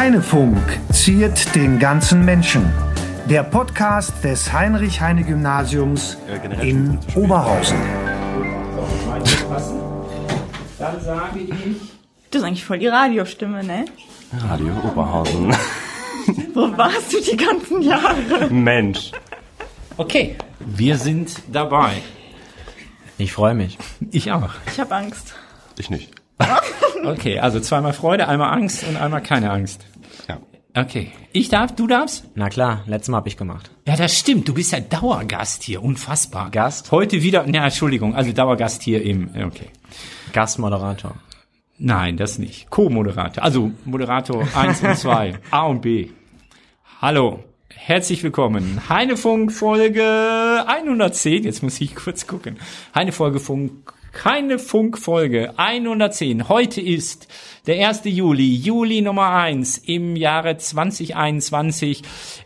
Heinefunk ziert den ganzen Menschen. Der Podcast des Heinrich-Heine-Gymnasiums in Oberhausen. Dann sage ich. Das ist eigentlich voll die Radiostimme, ne? Radio Oberhausen. Wo warst du die ganzen Jahre? Mensch. Okay, wir sind dabei. Ich freue mich. Ich auch. Ich habe Angst. Ich nicht. Okay, also zweimal Freude, einmal Angst und einmal keine Angst. Okay. Ich darf, du darfst? Na klar, letztes Mal habe ich gemacht. Ja, das stimmt. Du bist ja Dauergast hier. Unfassbar. Gast? Heute wieder, na, Entschuldigung, also Dauergast hier im, okay. Gastmoderator. Nein, das nicht. Co-Moderator. Also Moderator 1 und 2. A und B. Hallo. Herzlich willkommen. Heinefunk Folge 110. Jetzt muss ich kurz gucken. Heinefunk Funk keine Funkfolge 110. Heute ist der 1. Juli, Juli Nummer 1 im Jahre 2021.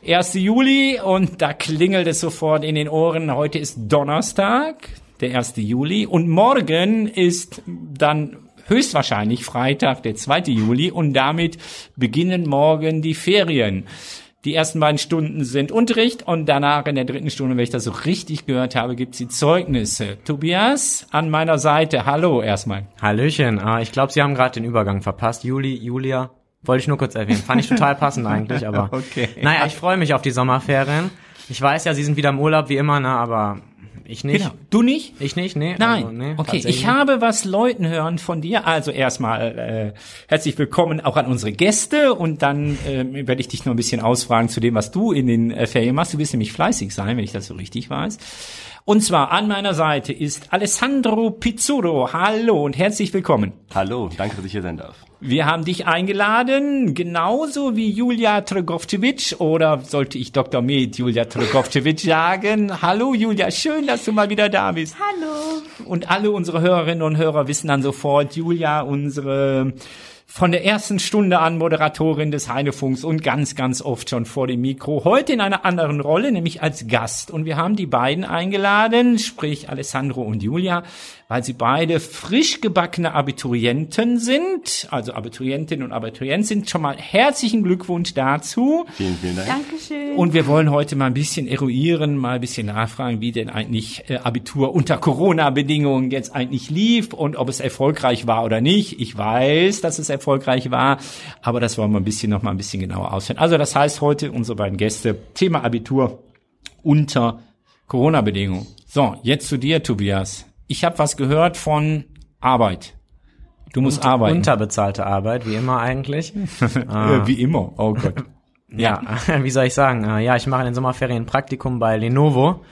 1. Juli und da klingelt es sofort in den Ohren. Heute ist Donnerstag, der 1. Juli und morgen ist dann höchstwahrscheinlich Freitag, der 2. Juli und damit beginnen morgen die Ferien. Die ersten beiden Stunden sind Unterricht und danach in der dritten Stunde, wenn ich das so richtig gehört habe, gibt's die Zeugnisse. Tobias, an meiner Seite, hallo erstmal. Hallöchen. Ah, ich glaube, Sie haben gerade den Übergang verpasst. Juli, Julia. Wollte ich nur kurz erwähnen. Fand ich total passend eigentlich, aber Okay. naja, ich freue mich auf die Sommerferien. Ich weiß ja, Sie sind wieder im Urlaub wie immer, ne, aber ich nicht. Genau. Du nicht? Ich nicht, nee. Nein. Also, nee, okay, ich habe was Leuten hören von dir. Also erstmal äh, herzlich willkommen auch an unsere Gäste und dann äh, werde ich dich noch ein bisschen ausfragen zu dem, was du in den äh, Ferien machst. Du wirst nämlich fleißig sein, wenn ich das so richtig weiß. Und zwar an meiner Seite ist Alessandro Pizzurro. Hallo und herzlich willkommen. Hallo, danke, dass ich hier sein darf. Wir haben dich eingeladen, genauso wie Julia Trogowcevic oder sollte ich Dr. Med Julia Trogowcevic sagen. Hallo Julia, schön, dass du mal wieder da bist. Hallo. Und alle unsere Hörerinnen und Hörer wissen dann sofort, Julia, unsere von der ersten Stunde an Moderatorin des Heinefunks und ganz, ganz oft schon vor dem Mikro. Heute in einer anderen Rolle, nämlich als Gast. Und wir haben die beiden eingeladen, sprich Alessandro und Julia, weil sie beide frisch gebackene Abiturienten sind. Also Abiturientinnen und Abiturienten sind. Schon mal herzlichen Glückwunsch dazu. Vielen, vielen Dank. Dankeschön. Und wir wollen heute mal ein bisschen eruieren, mal ein bisschen nachfragen, wie denn eigentlich äh, Abitur unter Corona-Bedingungen jetzt eigentlich lief und ob es erfolgreich war oder nicht. Ich weiß, dass es erfolgreich war, aber das wollen wir ein bisschen noch mal ein bisschen genauer ausführen. Also das heißt heute unsere beiden Gäste Thema Abitur unter Corona-Bedingungen. So, jetzt zu dir, Tobias. Ich habe was gehört von Arbeit. Du musst arbeiten. Unterbezahlte Arbeit, wie immer eigentlich. äh, wie immer. Oh Gott. Ja, wie soll ich sagen? Äh, Ja, ich mache in den Sommerferien Praktikum bei Lenovo.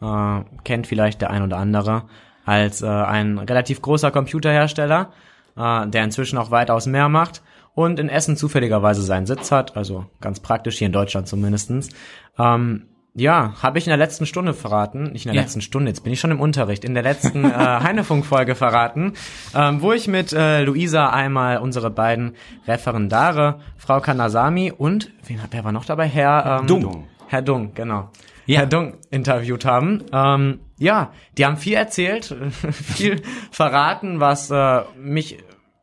Äh, kennt vielleicht der ein oder andere als äh, ein relativ großer Computerhersteller, äh, der inzwischen auch weitaus mehr macht und in Essen zufälligerweise seinen Sitz hat, also ganz praktisch hier in Deutschland zumindestens. Ähm, ja, habe ich in der letzten Stunde verraten, nicht in der Ja. letzten Stunde, jetzt bin ich schon im Unterricht, in der letzten äh, Heinefunk-Folge verraten, ähm, wo ich mit äh, Luisa einmal unsere beiden Referendare, Frau Kanasami und, wen, wer war noch dabei? Herr ähm, Dung. Herr Dung, genau. Ja. Herr Dung interviewt haben. Ähm, ja, die haben viel erzählt, viel verraten, was äh, mich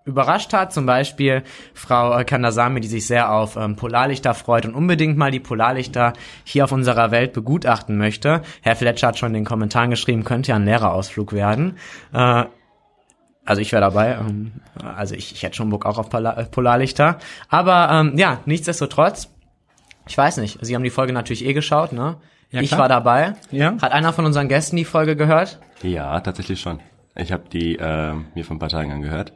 überrascht hat. Zum Beispiel Frau äh, Kandasamy, die sich sehr auf ähm, Polarlichter freut und unbedingt mal die Polarlichter hier auf unserer Welt begutachten möchte. Herr Fletcher hat schon in den Kommentaren geschrieben, könnte ja ein Lehrerausflug werden. Äh, also ich wäre dabei. Ähm, also ich, ich hätte schon Bock auch auf Polar, äh, Polarlichter. Aber ähm, ja, nichtsdestotrotz, ich weiß nicht, Sie haben die Folge natürlich eh geschaut, ne? Ja, ich klar. war dabei. Ja. Hat einer von unseren Gästen die Folge gehört? Ja, tatsächlich schon. Ich habe die äh, mir vor ein paar Tagen angehört,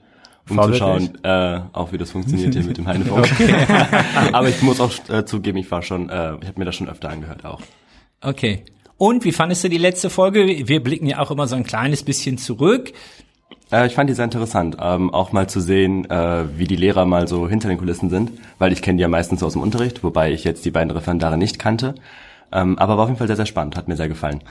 um zu schauen, äh, auch wie das funktioniert hier mit dem Heinefunk. Aber ich muss auch äh, zugeben, ich war schon, äh, ich habe mir das schon öfter angehört auch. Okay. Und wie fandest du die letzte Folge? Wir blicken ja auch immer so ein kleines bisschen zurück. Äh, ich fand die sehr interessant, ähm, auch mal zu sehen, äh, wie die Lehrer mal so hinter den Kulissen sind, weil ich kenne die ja meistens so aus dem Unterricht, wobei ich jetzt die beiden Referendare nicht kannte. Ähm, aber war auf jeden Fall sehr, sehr spannend, hat mir sehr gefallen.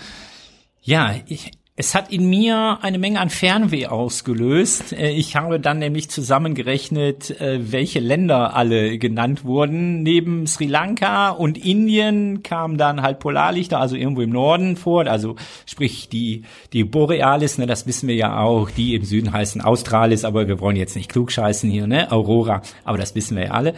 Ja, ich, Es hat in mir eine Menge an Fernweh ausgelöst. Äh, ich habe dann nämlich zusammengerechnet, äh, welche Länder alle genannt wurden. Neben Sri Lanka und Indien kamen dann halt Polarlichter, also irgendwo im Norden vor. Also sprich die, die Borealis, ne, das wissen wir ja auch. Die im Süden heißen Australis, aber wir wollen jetzt nicht klugscheißen hier, ne? Aurora, aber das wissen wir ja alle.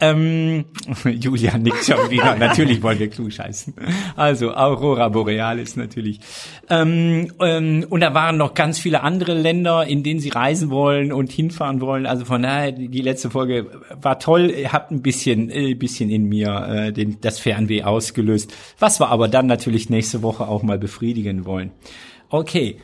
Ähm, Julia nickt schon wieder. natürlich wollen wir klugscheißen. Also Aurora Borealis natürlich. Ähm, ähm, und da waren noch ganz viele andere Länder, in denen sie reisen wollen und hinfahren wollen. Also von daher, die letzte Folge war toll, hat ein bisschen, äh, bisschen in mir äh, den, das Fernweh ausgelöst, was wir aber dann natürlich nächste Woche auch mal befriedigen wollen. Okay,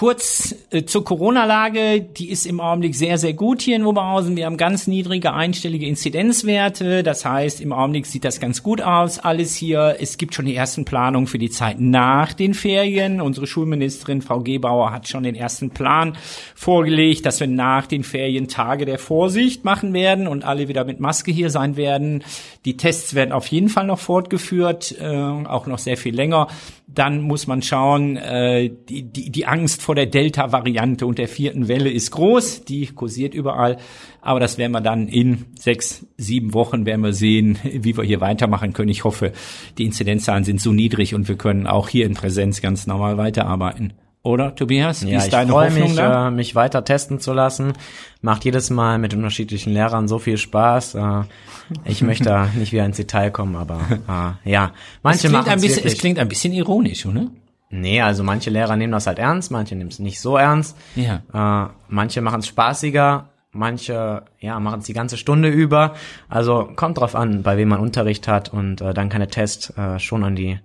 Kurz äh, zur Corona-Lage, die ist im Augenblick sehr, sehr gut hier in Oberhausen. Wir haben ganz niedrige einstellige Inzidenzwerte. Das heißt, im Augenblick sieht das ganz gut aus, alles hier. Es gibt schon die ersten Planungen für die Zeit nach den Ferien. Unsere Schulministerin, Frau Gebauer, hat schon den ersten Plan vorgelegt, dass wir nach den Ferien Tage der Vorsicht machen werden und alle wieder mit Maske hier sein werden. Die Tests werden auf jeden Fall noch fortgeführt, äh, auch noch sehr viel länger. Dann muss man schauen, äh, die, die, die Angst vor der Delta-Variante und der vierten Welle ist groß, die kursiert überall. Aber das werden wir dann in sechs, sieben Wochen werden wir sehen, wie wir hier weitermachen können. Ich hoffe, die Inzidenzzahlen sind so niedrig und wir können auch hier in Präsenz ganz normal weiterarbeiten. Oder Tobias? Wie ja, ist deine ich freue mich, äh, mich weiter testen zu lassen. Macht jedes Mal mit unterschiedlichen Lehrern so viel Spaß. Äh, ich möchte da nicht wieder ins Detail kommen, aber äh, ja, manche es machen ein bisschen, es klingt ein bisschen ironisch, oder? Nee, also manche Lehrer nehmen das halt ernst, manche nehmen es nicht so ernst. Ja. Äh, manche machen es spaßiger, manche ja machen es die ganze Stunde über. Also kommt drauf an, bei wem man Unterricht hat und äh, dann kann der Test äh, schon an die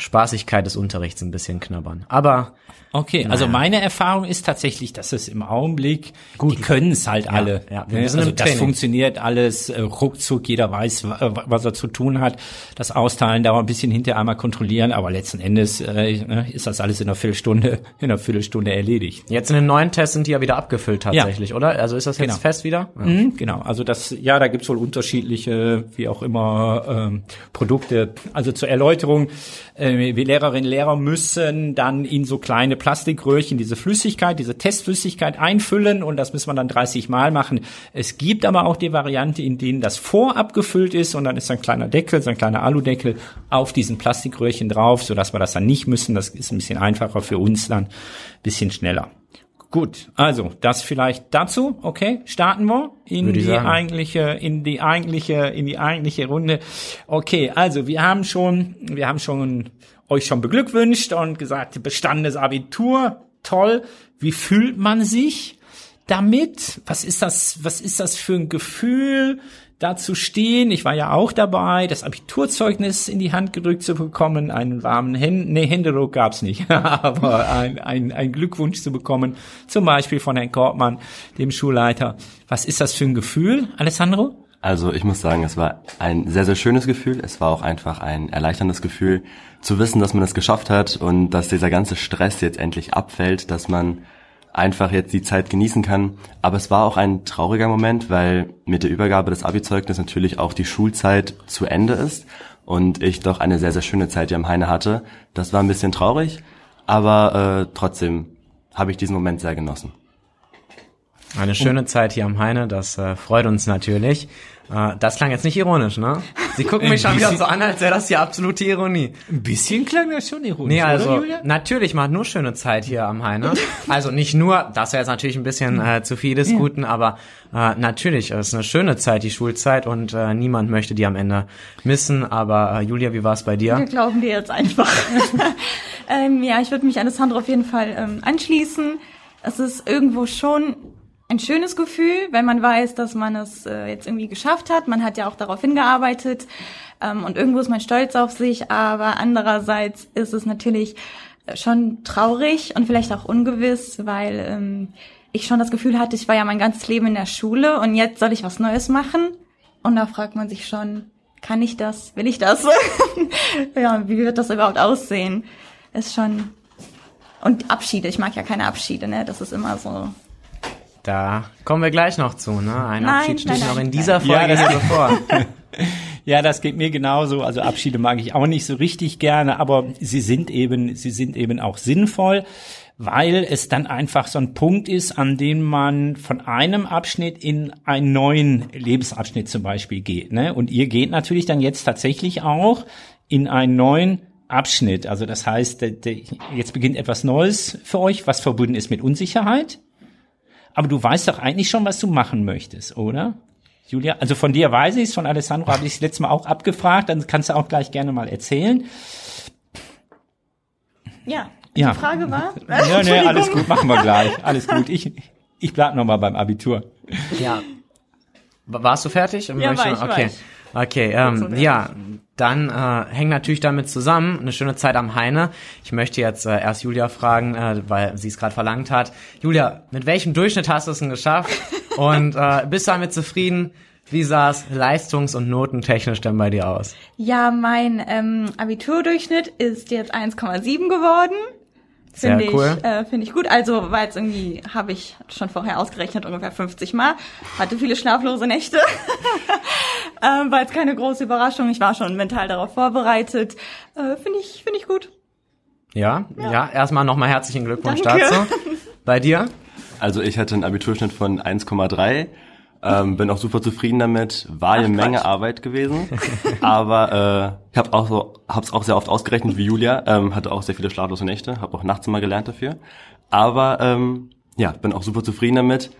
Spaßigkeit des Unterrichts ein bisschen knabbern. Aber Okay, naja. also meine Erfahrung ist tatsächlich, dass es im Augenblick, Gut. die können es halt alle. Ja, wir ne? also das funktioniert alles äh, ruckzuck, jeder weiß, was er zu tun hat. Das Austeilen dauert ein bisschen hinterher einmal kontrollieren, aber letzten Endes äh, ne, ist das alles in einer Viertelstunde, in einer Viertelstunde erledigt. Jetzt in den neuen Tests sind die ja wieder abgefüllt tatsächlich, ja. oder? Also ist das jetzt genau. fest wieder? Ja. Mhm, genau, also das, ja, da gibt's wohl unterschiedliche, wie auch immer, ähm, Produkte. Also zur Erläuterung, äh, wir Lehrerinnen und Lehrer müssen dann in so kleine Plastikröhrchen diese Flüssigkeit, diese Testflüssigkeit einfüllen und das muss man dann 30 Mal machen. Es gibt aber auch die Variante, in denen das vorab gefüllt ist und dann ist ein kleiner Deckel, so ein kleiner Aludeckel auf diesen Plastikröhrchen drauf, sodass wir das dann nicht müssen. Das ist ein bisschen einfacher für uns dann, bisschen schneller. Gut, also das vielleicht dazu. Okay, starten wir in die sagen. eigentliche, in die eigentliche, in die eigentliche Runde. Okay, also wir haben schon, wir haben schon euch schon beglückwünscht und gesagt, bestandenes Abitur, toll. Wie fühlt man sich damit? Was ist das, was ist das für ein Gefühl? Da zu stehen. Ich war ja auch dabei, das Abiturzeugnis in die Hand gedrückt zu bekommen, einen warmen Händen, nee, Händedruck gab's nicht, aber ein, ein, ein Glückwunsch zu bekommen, zum Beispiel von Herrn Kortmann, dem Schulleiter. Was ist das für ein Gefühl, Alessandro? Also ich muss sagen, es war ein sehr, sehr schönes Gefühl. Es war auch einfach ein erleichterndes Gefühl, zu wissen, dass man es geschafft hat und dass dieser ganze Stress jetzt endlich abfällt, dass man einfach jetzt die Zeit genießen kann. Aber es war auch ein trauriger Moment, weil mit der Übergabe des Abi-Zeugnisses natürlich auch die Schulzeit zu Ende ist und ich doch eine sehr, sehr schöne Zeit hier am Heine hatte. Das war ein bisschen traurig, aber äh, trotzdem habe ich diesen Moment sehr genossen. Eine schöne Zeit hier am Heine, das äh, freut uns natürlich. Äh, das klang jetzt nicht ironisch, ne? Sie gucken mich schon wieder so an, als wäre das hier absolute Ironie. Ein bisschen klang das schon ironisch, Nee, also oder, Julia? natürlich macht nur schöne Zeit hier am Heine. Also nicht nur, das wäre jetzt natürlich ein bisschen äh, zu viel des ja. Guten, aber äh, natürlich, es ist eine schöne Zeit, die Schulzeit und äh, niemand möchte die am Ende missen. Aber äh, Julia, wie war es bei dir? Wir glauben dir jetzt einfach. ähm, ja, ich würde mich Alessandro auf jeden Fall ähm, anschließen. Es ist irgendwo schon ein schönes Gefühl, wenn man weiß, dass man es äh, jetzt irgendwie geschafft hat. Man hat ja auch darauf hingearbeitet ähm, und irgendwo ist man stolz auf sich, aber andererseits ist es natürlich äh, schon traurig und vielleicht auch ungewiss, weil ähm, ich schon das Gefühl hatte, ich war ja mein ganzes Leben in der Schule und jetzt soll ich was Neues machen. Und da fragt man sich schon, kann ich das? Will ich das? ja, wie wird das überhaupt aussehen? Ist schon und Abschiede, ich mag ja keine Abschiede, ne? Das ist immer so da kommen wir gleich noch zu, ne? Ein nein, Abschied steht noch in dieser Folge ja, hier bevor. Ja, das geht mir genauso. Also Abschiede mag ich auch nicht so richtig gerne, aber sie sind eben, sie sind eben auch sinnvoll, weil es dann einfach so ein Punkt ist, an dem man von einem Abschnitt in einen neuen Lebensabschnitt zum Beispiel geht. Ne? Und ihr geht natürlich dann jetzt tatsächlich auch in einen neuen Abschnitt. Also das heißt, jetzt beginnt etwas Neues für euch, was verbunden ist mit Unsicherheit. Aber du weißt doch eigentlich schon, was du machen möchtest, oder? Julia, also von dir weiß ich es, von Alessandro habe ich es letztes Mal auch abgefragt, dann kannst du auch gleich gerne mal erzählen. Ja, ja. die Frage war? Ja, nee, alles gut, machen wir gleich. Alles gut. Ich, ich bleib noch mal beim Abitur. Ja. Warst du fertig? Ja, war ich, okay. war ich. Okay, ähm, ja, dann äh, hängt natürlich damit zusammen eine schöne Zeit am Heine. Ich möchte jetzt äh, erst Julia fragen, äh, weil sie es gerade verlangt hat. Julia, mit welchem Durchschnitt hast du es denn geschafft? Und äh, bist du damit zufrieden? Wie sah es leistungs- und notentechnisch denn bei dir aus? Ja, mein ähm, Abiturdurchschnitt ist jetzt 1,7 geworden. Sehr Finde cool. ich, äh, finde ich gut. Also, weil es irgendwie, habe ich schon vorher ausgerechnet, ungefähr 50 Mal. Hatte viele schlaflose Nächte. ähm, war jetzt keine große Überraschung. Ich war schon mental darauf vorbereitet. Äh, finde ich, finde ich gut. Ja, ja, erstmal nochmal herzlichen Glückwunsch Danke. dazu. Bei dir? Also ich hatte einen Abiturschnitt von 1,3. Ähm, bin auch super zufrieden damit. War eine Menge Arbeit gewesen, aber äh, ich habe auch so, hab's auch sehr oft ausgerechnet wie Julia. Ähm, hatte auch sehr viele schlaflose Nächte, habe auch nachts immer gelernt dafür. Aber ähm, ja, bin auch super zufrieden damit.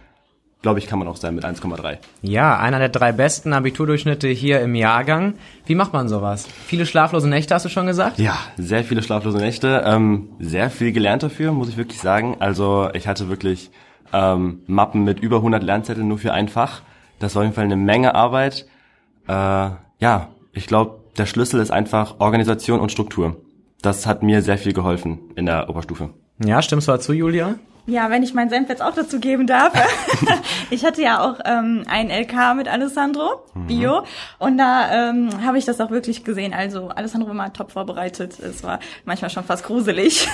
Glaube ich, kann man auch sein mit 1,3. Ja, einer der drei besten Abiturdurchschnitte hier im Jahrgang. Wie macht man sowas? Viele schlaflose Nächte, hast du schon gesagt? Ja, sehr viele schlaflose Nächte. Ähm, sehr viel gelernt dafür, muss ich wirklich sagen. Also ich hatte wirklich ähm, Mappen mit über 100 Lernzetteln nur für ein Fach. Das war auf jeden Fall eine Menge Arbeit. Äh, ja, ich glaube, der Schlüssel ist einfach Organisation und Struktur. Das hat mir sehr viel geholfen in der Oberstufe. Ja, stimmst du dazu, Julia? Ja, wenn ich meinen Senf jetzt auch dazu geben darf. ich hatte ja auch ähm, ein LK mit Alessandro, Bio, und da ähm, habe ich das auch wirklich gesehen. Also Alessandro war mal top vorbereitet. Es war manchmal schon fast gruselig.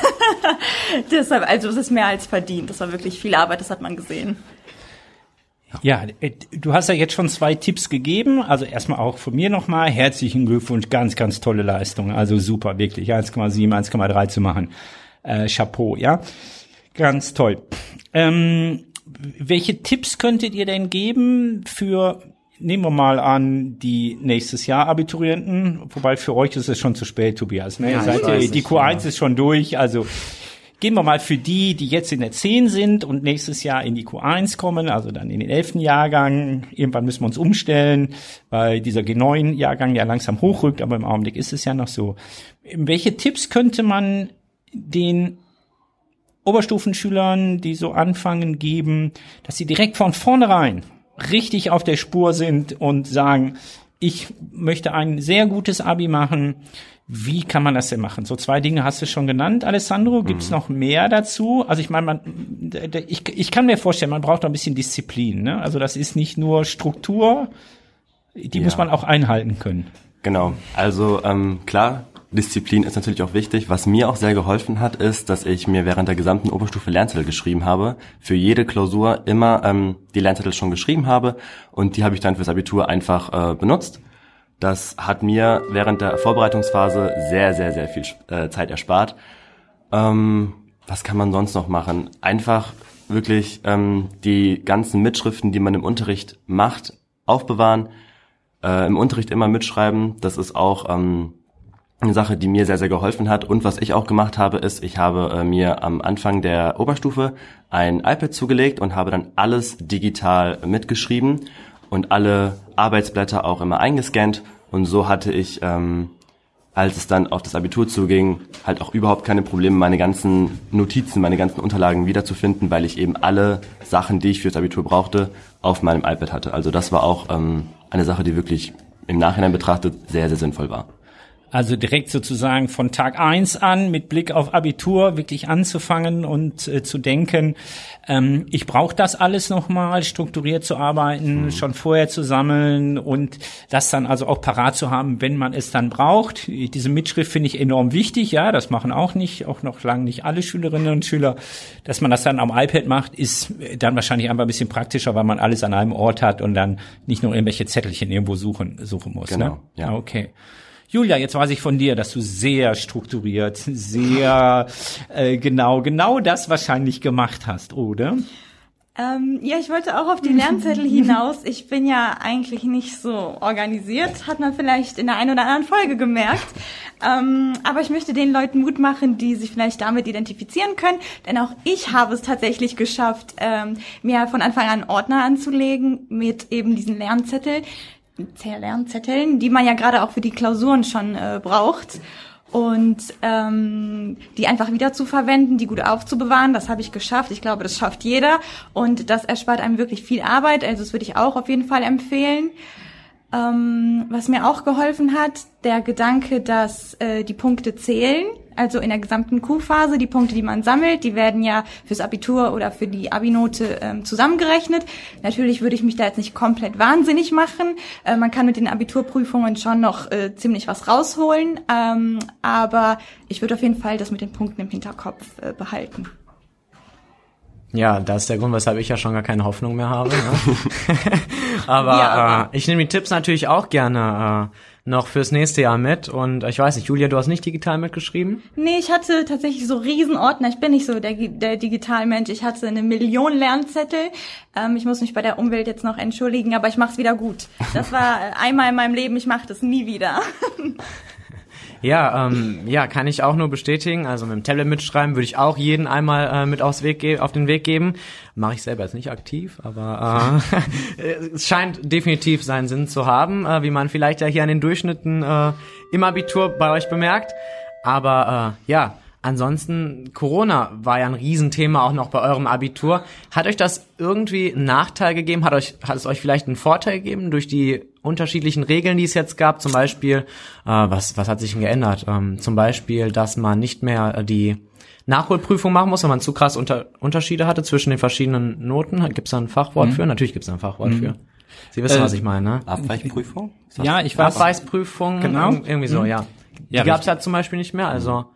Deshalb, also es ist mehr als verdient. Das war wirklich viel Arbeit, das hat man gesehen. Ja, äh, du hast ja jetzt schon zwei Tipps gegeben. Also erstmal auch von mir nochmal herzlichen Glückwunsch, ganz, ganz tolle Leistung. Also super, wirklich 1,7, 1,3 zu machen. Äh, Chapeau, ja. Ganz toll. Ähm, welche Tipps könntet ihr denn geben für, nehmen wir mal an, die nächstes Jahr Abiturienten? Wobei für euch ist es schon zu spät, Tobias. Ne? Ja, Ihr seid weiß die nicht, Q1 ja. ist schon durch, also Gehen wir mal für die, die jetzt in der 10 sind und nächstes Jahr in die Q1 kommen, also dann in den 11. Jahrgang. Irgendwann müssen wir uns umstellen, weil dieser G9-Jahrgang ja langsam hochrückt, aber im Augenblick ist es ja noch so. Welche Tipps könnte man den Oberstufenschülern, die so anfangen, geben, dass sie direkt von vornherein richtig auf der Spur sind und sagen, ich möchte ein sehr gutes Abi machen. Wie kann man das denn machen? So zwei Dinge hast du schon genannt, Alessandro. Gibt es noch mehr dazu? Also ich meine, man, ich, ich kann mir vorstellen, man braucht auch ein bisschen Disziplin. Ne? Also das ist nicht nur Struktur, die Ja. muss man auch einhalten können. Genau. Also ähm, klar, Disziplin ist natürlich auch wichtig. Was mir auch sehr geholfen hat, ist, dass ich mir während der gesamten Oberstufe Lernzettel geschrieben habe. Für jede Klausur immer ähm, die Lernzettel schon geschrieben habe und die habe ich dann fürs Abitur einfach äh, benutzt. Das hat mir während der Vorbereitungsphase sehr, sehr, sehr viel äh, Zeit erspart. Ähm, was kann man sonst noch machen? Einfach wirklich ähm, die ganzen Mitschriften, die man im Unterricht macht, aufbewahren, äh, im Unterricht immer mitschreiben. Das ist auch ähm, eine Sache, die mir sehr, sehr geholfen hat. Und was ich auch gemacht habe, ist, ich habe äh, mir am Anfang der Oberstufe ein iPad zugelegt und habe dann alles digital mitgeschrieben und alle Arbeitsblätter auch immer eingescannt. Und so hatte ich, ähm, als es dann auf das Abitur zuging, halt auch überhaupt keine Probleme, meine ganzen Notizen, meine ganzen Unterlagen wiederzufinden, weil ich eben alle Sachen, die ich fürs Abitur brauchte, auf meinem iPad hatte. Also das war auch ähm, eine Sache, die wirklich im Nachhinein betrachtet sehr, sehr sinnvoll war. Also direkt sozusagen von Tag eins an mit Blick auf Abitur wirklich anzufangen und äh, zu denken, ähm, ich brauche das alles nochmal, strukturiert zu arbeiten, mhm. schon vorher zu sammeln und das dann also auch parat zu haben, wenn man es dann braucht. Diese Mitschrift finde ich enorm wichtig, ja, das machen auch nicht, auch noch lange nicht alle Schülerinnen und Schüler. Dass man das dann am iPad macht, ist dann wahrscheinlich einfach ein bisschen praktischer, weil man alles an einem Ort hat und dann nicht nur irgendwelche Zettelchen irgendwo suchen, suchen muss. Genau, ne? ja. Okay. Julia, jetzt weiß ich von dir, dass du sehr strukturiert, sehr äh, genau, genau das wahrscheinlich gemacht hast, oder? Ähm, ja, ich wollte auch auf die Lernzettel hinaus. Ich bin ja eigentlich nicht so organisiert, hat man vielleicht in der einen oder anderen Folge gemerkt. Ähm, aber ich möchte den Leuten Mut machen, die sich vielleicht damit identifizieren können, denn auch ich habe es tatsächlich geschafft, ähm, mir von Anfang an Ordner anzulegen mit eben diesen Lernzettel, Lernzetteln, die man ja gerade auch für die Klausuren schon äh, braucht. Und ähm, die einfach wieder zu verwenden, die gut aufzubewahren, das habe ich geschafft. Ich glaube, das schafft jeder. Und das erspart einem wirklich viel Arbeit. Also das würde ich auch auf jeden Fall empfehlen. Ähm, was mir auch geholfen hat, der Gedanke, dass äh, die Punkte zählen, also in der gesamten Q-Phase, die Punkte, die man sammelt, die werden ja fürs Abitur oder für die Abi-Note ähm, zusammengerechnet. Natürlich würde ich mich da jetzt nicht komplett wahnsinnig machen. Äh, man kann mit den Abiturprüfungen schon noch äh, ziemlich was rausholen, ähm, aber ich würde auf jeden Fall das mit den Punkten im Hinterkopf äh, behalten. Ja, das ist der Grund, weshalb ich ja schon gar keine Hoffnung mehr habe. Ne? aber ja. äh, ich nehme die Tipps natürlich auch gerne äh, noch fürs nächste Jahr mit. Und ich weiß nicht, Julia, du hast nicht digital mitgeschrieben? Nee, ich hatte tatsächlich so Riesenordner. Ich bin nicht so der, der Digitalmensch. Ich hatte eine Million Lernzettel. Ähm, ich muss mich bei der Umwelt jetzt noch entschuldigen, aber ich mache es wieder gut. Das war einmal in meinem Leben, ich mache das nie wieder. Ja, ähm, ja, kann ich auch nur bestätigen. Also mit dem Tablet mitschreiben würde ich auch jeden einmal äh, mit aufs Weg auf den Weg geben. Mache ich selber jetzt nicht aktiv, aber äh, es scheint definitiv seinen Sinn zu haben, äh, wie man vielleicht ja hier an den Durchschnitten äh, im Abitur bei euch bemerkt. Aber äh, ja, Ansonsten, Corona war ja ein Riesenthema auch noch bei eurem Abitur. Hat euch das irgendwie einen Nachteil gegeben? Hat, euch, hat es euch vielleicht einen Vorteil gegeben durch die unterschiedlichen Regeln, die es jetzt gab? Zum Beispiel, äh, was, was hat sich denn geändert? Ähm, zum Beispiel, dass man nicht mehr die Nachholprüfung machen muss, wenn man zu krass unter, Unterschiede hatte zwischen den verschiedenen Noten. Gibt es da ein Fachwort mhm. für? Natürlich gibt es ein Fachwort mhm. für. Sie wissen, äh, was ich meine, ne? Abweichprüfung? Ja, ich weiß. Abweichprüfung, genau. irgendwie so, mhm. ja. ja. Die gab es ja zum Beispiel nicht mehr, also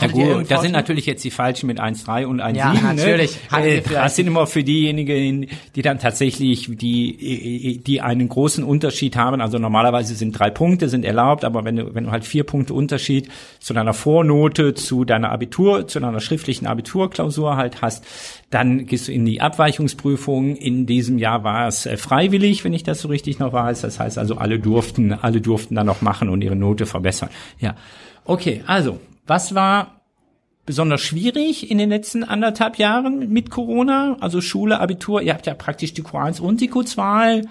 ja gut, da sind natürlich jetzt die Falschen mit 1,3 und 1,7. Ja, ne? natürlich. Ne? Das sind immer für diejenigen, die dann tatsächlich, die, die einen großen Unterschied haben. Also normalerweise sind drei Punkte sind erlaubt, aber wenn du, wenn du halt vier Punkte Unterschied zu deiner Vornote, zu deiner Abitur, zu deiner schriftlichen Abiturklausur halt hast, dann gehst du in die Abweichungsprüfung. In diesem Jahr war es äh, freiwillig, wenn ich das so richtig noch weiß. Das heißt also, alle durften, alle durften dann noch machen und ihre Note verbessern. Ja. Okay, also was war besonders schwierig in den letzten anderthalb Jahren mit Corona? Also Schule, Abitur, ihr habt ja praktisch die Q1 und die Q2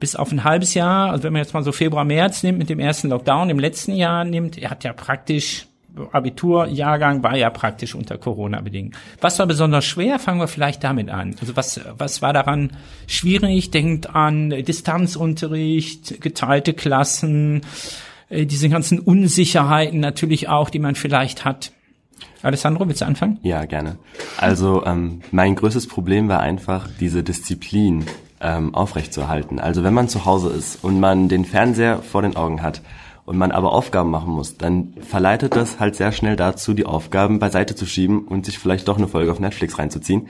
bis auf ein halbes Jahr, also wenn man jetzt mal so Februar, März nimmt mit dem ersten Lockdown im letzten Jahr nimmt, ihr habt ja praktisch Abiturjahrgang war ja praktisch unter Corona bedingt. Was war besonders schwer? Fangen wir vielleicht damit an. Also was, was war daran schwierig? Denkt an Distanzunterricht, geteilte Klassen, äh, diese ganzen Unsicherheiten natürlich auch, die man vielleicht hat. Alessandro, willst du anfangen? Ja, gerne. Also ähm, mein größtes Problem war einfach diese Disziplin ähm, aufrechtzuerhalten. Also wenn man zu Hause ist und man den Fernseher vor den Augen hat und man aber Aufgaben machen muss, dann verleitet das halt sehr schnell dazu, die Aufgaben beiseite zu schieben und sich vielleicht doch eine Folge auf Netflix reinzuziehen.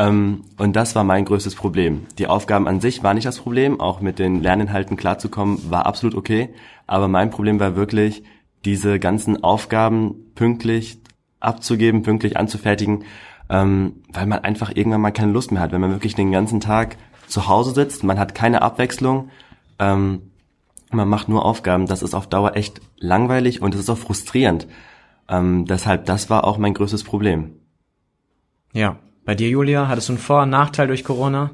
Ähm, und das war mein größtes Problem. Die Aufgaben an sich war nicht das Problem, auch mit den Lerninhalten klarzukommen, war absolut okay. Aber mein Problem war wirklich, diese ganzen Aufgaben pünktlich abzugeben, pünktlich anzufertigen, ähm, weil man einfach irgendwann mal keine Lust mehr hat. Wenn man wirklich den ganzen Tag zu Hause sitzt, man hat keine Abwechslung, ähm, man macht nur Aufgaben, das ist auf Dauer echt langweilig und es ist auch frustrierend. Ähm, deshalb, das war auch mein größtes Problem. Ja, bei dir, Julia, hattest du einen Vor- und Nachteil durch Corona?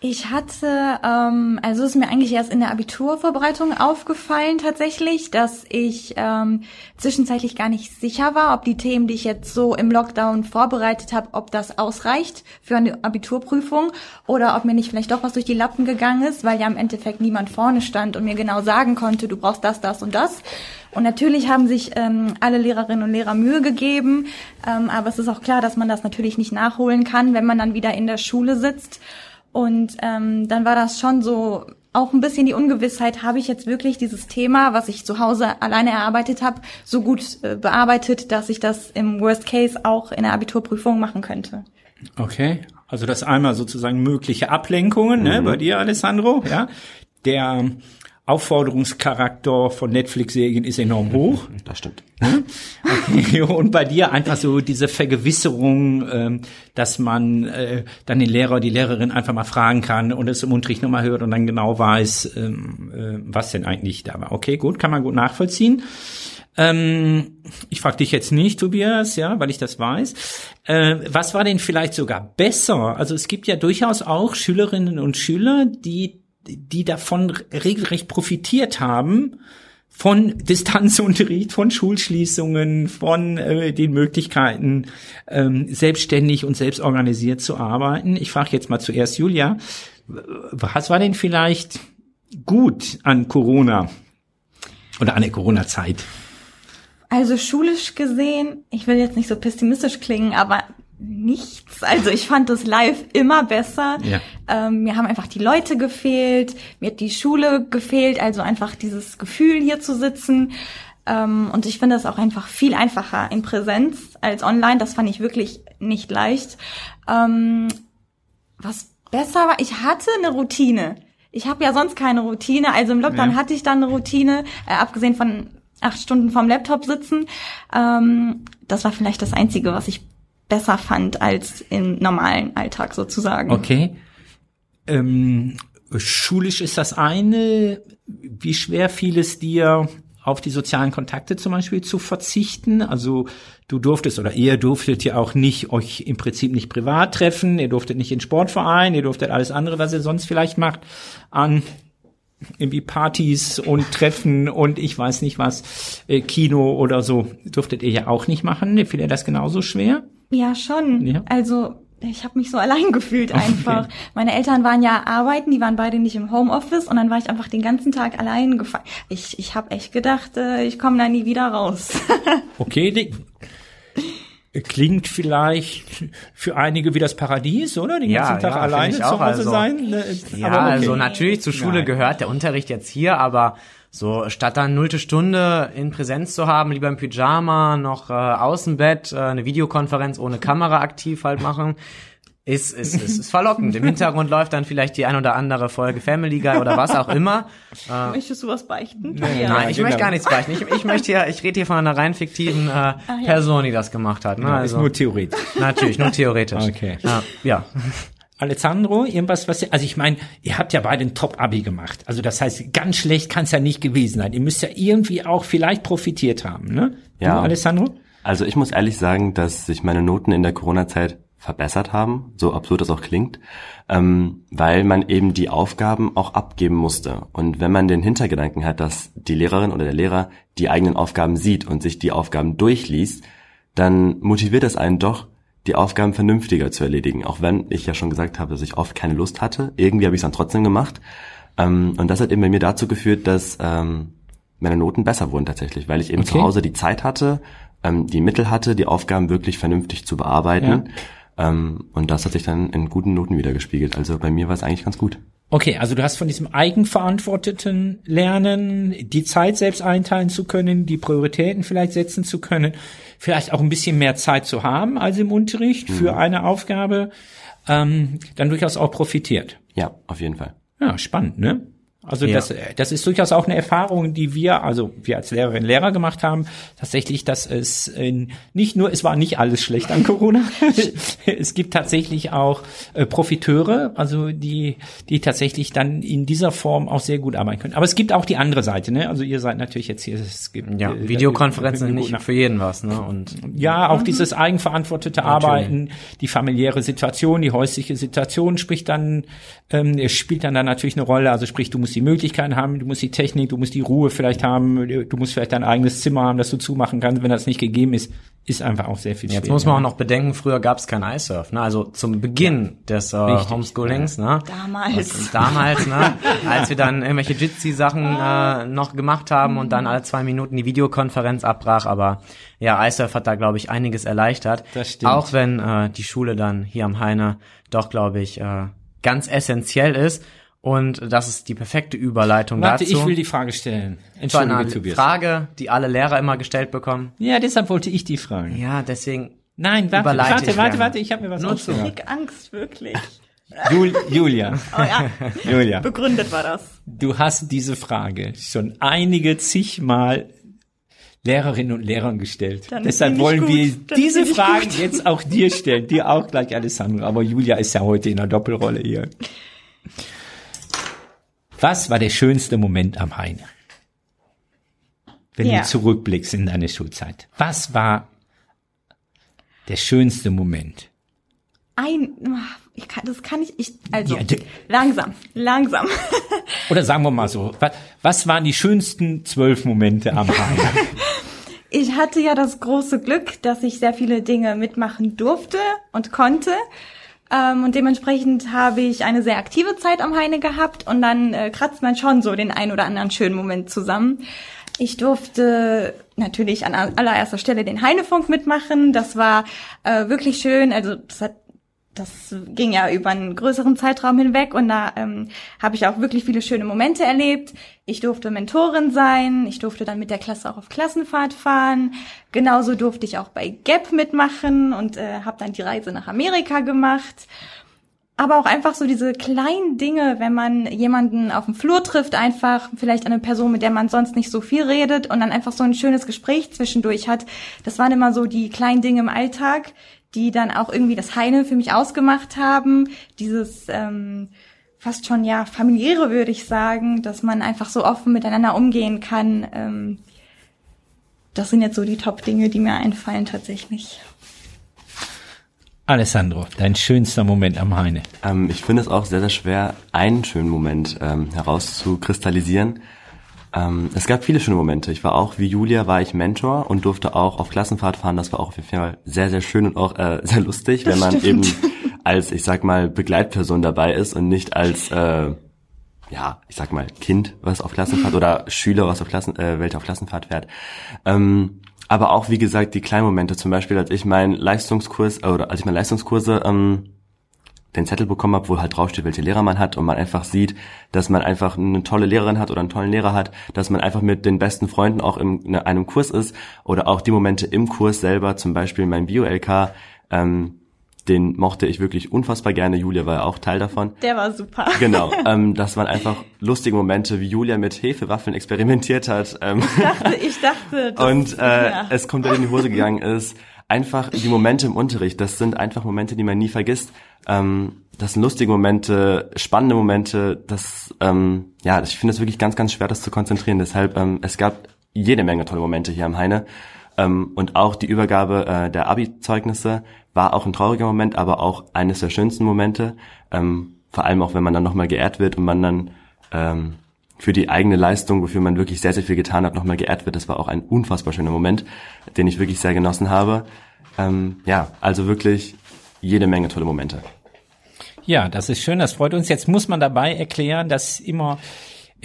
Ich hatte, ähm, also ist mir eigentlich erst in der Abiturvorbereitung aufgefallen tatsächlich, dass ich ähm, zwischenzeitlich gar nicht sicher war, ob die Themen, die ich jetzt so im Lockdown vorbereitet habe, ob das ausreicht für eine Abiturprüfung oder ob mir nicht vielleicht doch was durch die Lappen gegangen ist, weil ja im Endeffekt niemand vorne stand und mir genau sagen konnte, du brauchst das, das und das. Und natürlich haben sich ähm, alle Lehrerinnen und Lehrer Mühe gegeben, ähm, aber es ist auch klar, dass man das natürlich nicht nachholen kann, wenn man dann wieder in der Schule sitzt. Und ähm, dann war das schon so auch ein bisschen die Ungewissheit, habe ich jetzt wirklich dieses Thema, was ich zu Hause alleine erarbeitet habe, so gut äh, bearbeitet, dass ich das im Worst Case auch in der Abiturprüfung machen könnte. Okay, also das einmal sozusagen mögliche Ablenkungen ne, mhm. bei dir, Alessandro, ja. Der Aufforderungscharakter von Netflix-Serien ist enorm hoch. Das stimmt. Und bei dir einfach so diese Vergewisserung, ähm, dass man äh, dann den Lehrer, die Lehrerin einfach mal fragen kann und es im Unterricht nochmal hört und dann genau weiß, ähm, äh, was denn eigentlich da war. Okay, gut, kann man gut nachvollziehen. Ähm, ich frage dich jetzt nicht, Tobias, ja, weil ich das weiß. Äh, was war denn vielleicht sogar besser? Also es gibt ja durchaus auch Schülerinnen und Schüler, die die davon regelrecht profitiert haben von Distanzunterricht, von Schulschließungen, von äh, den Möglichkeiten, ähm, selbstständig und selbstorganisiert zu arbeiten. Ich frage jetzt mal zuerst Julia, was war denn vielleicht gut an Corona oder an der Corona-Zeit? Also schulisch gesehen, ich will jetzt nicht so pessimistisch klingen, aber nichts. Also ich fand das live immer besser. Ja. Ähm, mir haben einfach die Leute gefehlt, mir hat die Schule gefehlt, also einfach dieses Gefühl hier zu sitzen. Ähm, und ich finde das auch einfach viel einfacher in Präsenz als online. Das fand ich wirklich nicht leicht. Ähm, was besser war, ich hatte eine Routine. Ich habe ja sonst keine Routine. Also im Lockdown ja. hatte ich dann eine Routine, äh, abgesehen von acht Stunden vorm Laptop sitzen. Ähm, das war vielleicht das Einzige, was ich besser fand als im normalen Alltag sozusagen. Okay. Ähm, schulisch ist das eine. Wie schwer fiel es dir, auf die sozialen Kontakte zum Beispiel zu verzichten? Also du durftest oder ihr durftet ja auch nicht euch im Prinzip nicht privat treffen, ihr durftet nicht in Sportverein, ihr durftet alles andere, was ihr sonst vielleicht macht, an irgendwie Partys und Treffen und ich weiß nicht was, äh, Kino oder so, durftet ihr ja auch nicht machen. Fiel ihr das genauso schwer? Ja, schon. Ja. Also ich habe mich so allein gefühlt einfach. Okay. Meine Eltern waren ja arbeiten, die waren beide nicht im Homeoffice und dann war ich einfach den ganzen Tag allein gefallen. Ich, ich habe echt gedacht, äh, ich komme da nie wieder raus. okay, die, klingt vielleicht für einige wie das Paradies, oder? Den ganzen ja, Tag ja, alleine zu Hause also, sein. Ne, ja, okay. also natürlich zur Schule Nein. gehört der Unterricht jetzt hier, aber so, statt dann nullte Stunde in Präsenz zu haben, lieber im Pyjama, noch äh, Außenbett, äh, eine Videokonferenz ohne Kamera aktiv halt machen, ist, ist, ist, ist verlockend. Im Hintergrund läuft dann vielleicht die ein oder andere Folge Family Guy oder was auch immer. Äh, Möchtest du was beichten? Nee, ja. Nein, ich genau. möchte gar nichts beichten. Ich, ich möchte hier, ich rede hier von einer rein fiktiven äh, Ach, ja. Person, die das gemacht hat. Ne? Ja, also, ist nur theoretisch. Natürlich, nur theoretisch. Okay. Ja. ja. Alessandro, irgendwas, was ihr, also ich meine, ihr habt ja beide ein Top-Abi gemacht. Also das heißt, ganz schlecht kann es ja nicht gewesen sein. Ihr müsst ja irgendwie auch vielleicht profitiert haben, ne? Ja. Du, Alessandro? Also ich muss ehrlich sagen, dass sich meine Noten in der Corona-Zeit verbessert haben, so absurd das auch klingt, ähm, weil man eben die Aufgaben auch abgeben musste. Und wenn man den Hintergedanken hat, dass die Lehrerin oder der Lehrer die eigenen Aufgaben sieht und sich die Aufgaben durchliest, dann motiviert das einen doch, die Aufgaben vernünftiger zu erledigen. Auch wenn ich ja schon gesagt habe, dass ich oft keine Lust hatte. Irgendwie habe ich es dann trotzdem gemacht. Ähm, und das hat eben bei mir dazu geführt, dass ähm, meine Noten besser wurden tatsächlich, weil ich eben okay. zu Hause die Zeit hatte, ähm, die Mittel hatte, die Aufgaben wirklich vernünftig zu bearbeiten. Ja. Ähm, und das hat sich dann in guten Noten wiedergespiegelt. Also bei mir war es eigentlich ganz gut. Okay, also du hast von diesem eigenverantworteten Lernen, die Zeit selbst einteilen zu können, die Prioritäten vielleicht setzen zu können, vielleicht auch ein bisschen mehr Zeit zu haben als im Unterricht mhm. für eine Aufgabe, ähm, dann durchaus auch profitiert. Ja, auf jeden Fall. Ja, spannend, ne? Also ja. das, das ist durchaus auch eine Erfahrung, die wir, also wir als Lehrerinnen und Lehrer gemacht haben, tatsächlich, dass es äh, nicht nur, es war nicht alles schlecht an Corona, es gibt tatsächlich auch äh, Profiteure, also die, die tatsächlich dann in dieser Form auch sehr gut arbeiten können. Aber es gibt auch die andere Seite, ne? Also ihr seid natürlich jetzt hier, es gibt ja, äh, Videokonferenzen sind nicht für jeden was, ne? Und ja, auch mhm. dieses eigenverantwortete Arbeiten, die familiäre Situation, die häusliche Situation spricht dann, ähm, spielt dann, dann natürlich eine Rolle. Also sprich, du musst musst die Möglichkeiten haben, du musst die Technik, du musst die Ruhe vielleicht haben, du musst vielleicht dein eigenes Zimmer haben, das du zumachen kannst. Wenn das nicht gegeben ist, ist einfach auch sehr viel Jetzt schwieriger. muss man auch noch bedenken, früher gab es kein iSurf. Ne? Also zum Beginn des äh, Richtig, Homeschoolings. Ne? Damals. Damals, ne? als wir dann irgendwelche Jitsi-Sachen äh, noch gemacht haben und dann alle zwei Minuten die Videokonferenz abbrach. Aber ja, iSurf hat da, glaube ich, einiges erleichtert. Das stimmt. Auch wenn äh, die Schule dann hier am Heine doch, glaube ich, äh, ganz essentiell ist. Und das ist die perfekte Überleitung Warte, dazu. ich will die Frage stellen. zu einer Entschuldige, Tobias. Frage, die alle Lehrer immer gestellt bekommen. Ja, deshalb wollte ich die fragen. Ja, deswegen Nein, warte, warte, ich warte, gerne. warte, ich habe mir was Nur zu. aufgeschrieben. Ich Angst, wirklich. Jul Julia, Oh ja, Julia, begründet war das. du hast diese Frage schon einige zigmal Lehrerinnen und Lehrern gestellt. Dann Deshalb wollen gut. wir Dann diese Fragen gut. jetzt auch dir stellen. Dir auch gleich, Alessandro. Aber Julia ist ja heute in der Doppelrolle hier. Was war der schönste Moment am Heine? Wenn Ja. du zurückblickst in deine Schulzeit. Was war der schönste Moment? Ein, ich kann, das kann ich, ich, also, Ja, langsam, langsam. Oder sagen wir mal so, was, was waren die schönsten zwölf Momente am Heine? Ich hatte ja das große Glück, dass ich sehr viele Dinge mitmachen durfte und konnte. Ähm, und dementsprechend habe ich eine sehr aktive Zeit am Heine gehabt und dann äh, kratzt man schon so den ein oder anderen schönen Moment zusammen. Ich durfte natürlich an allererster Stelle den Heinefunk mitmachen. Das war äh, wirklich schön. Also das hat das ging ja über einen größeren Zeitraum hinweg und da ähm, habe ich auch wirklich viele schöne Momente erlebt. Ich durfte Mentorin sein, ich durfte dann mit der Klasse auch auf Klassenfahrt fahren. Genauso durfte ich auch bei Gap mitmachen und äh, habe dann die Reise nach Amerika gemacht. Aber auch einfach so diese kleinen Dinge, wenn man jemanden auf dem Flur trifft, einfach vielleicht eine Person, mit der man sonst nicht so viel redet und dann einfach so ein schönes Gespräch zwischendurch hat. Das waren immer so die kleinen Dinge im Alltag, die dann auch irgendwie das Heine für mich ausgemacht haben. Dieses ähm, fast schon ja familiäre, würde ich sagen, dass man einfach so offen miteinander umgehen kann. Ähm, das sind jetzt so die Top-Dinge, die mir einfallen tatsächlich. Alessandro, dein schönster Moment am Heine. Ähm, ich finde es auch sehr, sehr schwer, einen schönen Moment ähm, herauszukristallisieren. Ähm, es gab viele schöne Momente. Ich war auch, wie Julia, war ich Mentor und durfte auch auf Klassenfahrt fahren. Das war auch auf jeden Fall sehr, sehr schön und auch äh, sehr lustig, wenn man eben als, ich sag mal, Begleitperson dabei ist und nicht als, äh, ja, ich sag mal, Kind, was auf Klassenfahrt oder Schüler, was auf Klassen, äh, welcher auf Klassenfahrt fährt. Ähm, aber auch, wie gesagt, die kleinen Momente, zum Beispiel, als ich meinen Leistungskurs, äh, oder als ich meine Leistungskurse ähm, den Zettel bekommen habe, wo halt draufsteht, welche Lehrer man hat und man einfach sieht, dass man einfach eine tolle Lehrerin hat oder einen tollen Lehrer hat, dass man einfach mit den besten Freunden auch in, in einem Kurs ist oder auch die Momente im Kurs selber, zum Beispiel mein Bio-LK, ähm, den mochte ich wirklich unfassbar gerne. Julia war ja auch Teil davon. Der war super. Genau, ähm, das waren einfach lustige Momente, wie Julia mit Hefewaffeln experimentiert hat. Ähm, Ich dachte, ich dachte das, und äh, ja. es komplett in die Hose gegangen ist. Einfach die Momente im Unterricht, das sind einfach Momente, die man nie vergisst. Ähm, das sind lustige Momente, spannende Momente. Das, ähm, ja, ich finde es wirklich ganz, ganz schwer, das zu konzentrieren. Deshalb, ähm, es gab jede Menge tolle Momente hier am Heine. Ähm, und auch die Übergabe äh, der Abi-Zeugnisse war auch ein trauriger Moment, aber auch eines der schönsten Momente. Ähm, vor allem auch, wenn man dann nochmal geehrt wird und man dann ähm, für die eigene Leistung, wofür man wirklich sehr, sehr viel getan hat, nochmal geehrt wird. Das war auch ein unfassbar schöner Moment, den ich wirklich sehr genossen habe. Ähm, ja, also wirklich jede Menge tolle Momente. Ja, das ist schön, das freut uns. Jetzt muss man dabei erklären, dass immer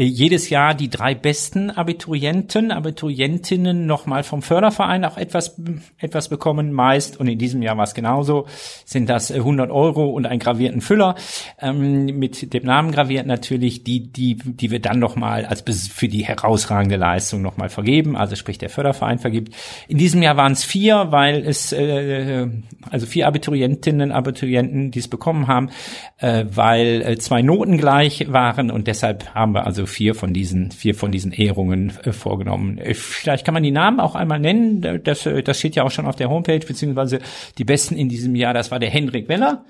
jedes Jahr die drei besten Abiturienten, Abiturientinnen nochmal vom Förderverein auch etwas, etwas bekommen, meist, und in diesem Jahr war es genauso, sind das äh, 100 Euro und einen gravierten Füller, ähm, mit dem Namen graviert natürlich, die, die, die wir dann nochmal als für die herausragende Leistung nochmal vergeben, also sprich der Förderverein vergibt. In diesem Jahr waren es vier, weil es, äh, also vier Abiturientinnen, Abiturienten, die es bekommen haben, äh, weil äh, zwei Noten gleich waren und deshalb haben wir also vier von diesen, vier von diesen Ehrungen äh, vorgenommen. Äh, vielleicht kann man die Namen auch einmal nennen, das, äh, das steht ja auch schon auf der Homepage, beziehungsweise die besten in diesem Jahr, das war der Henrik Weller,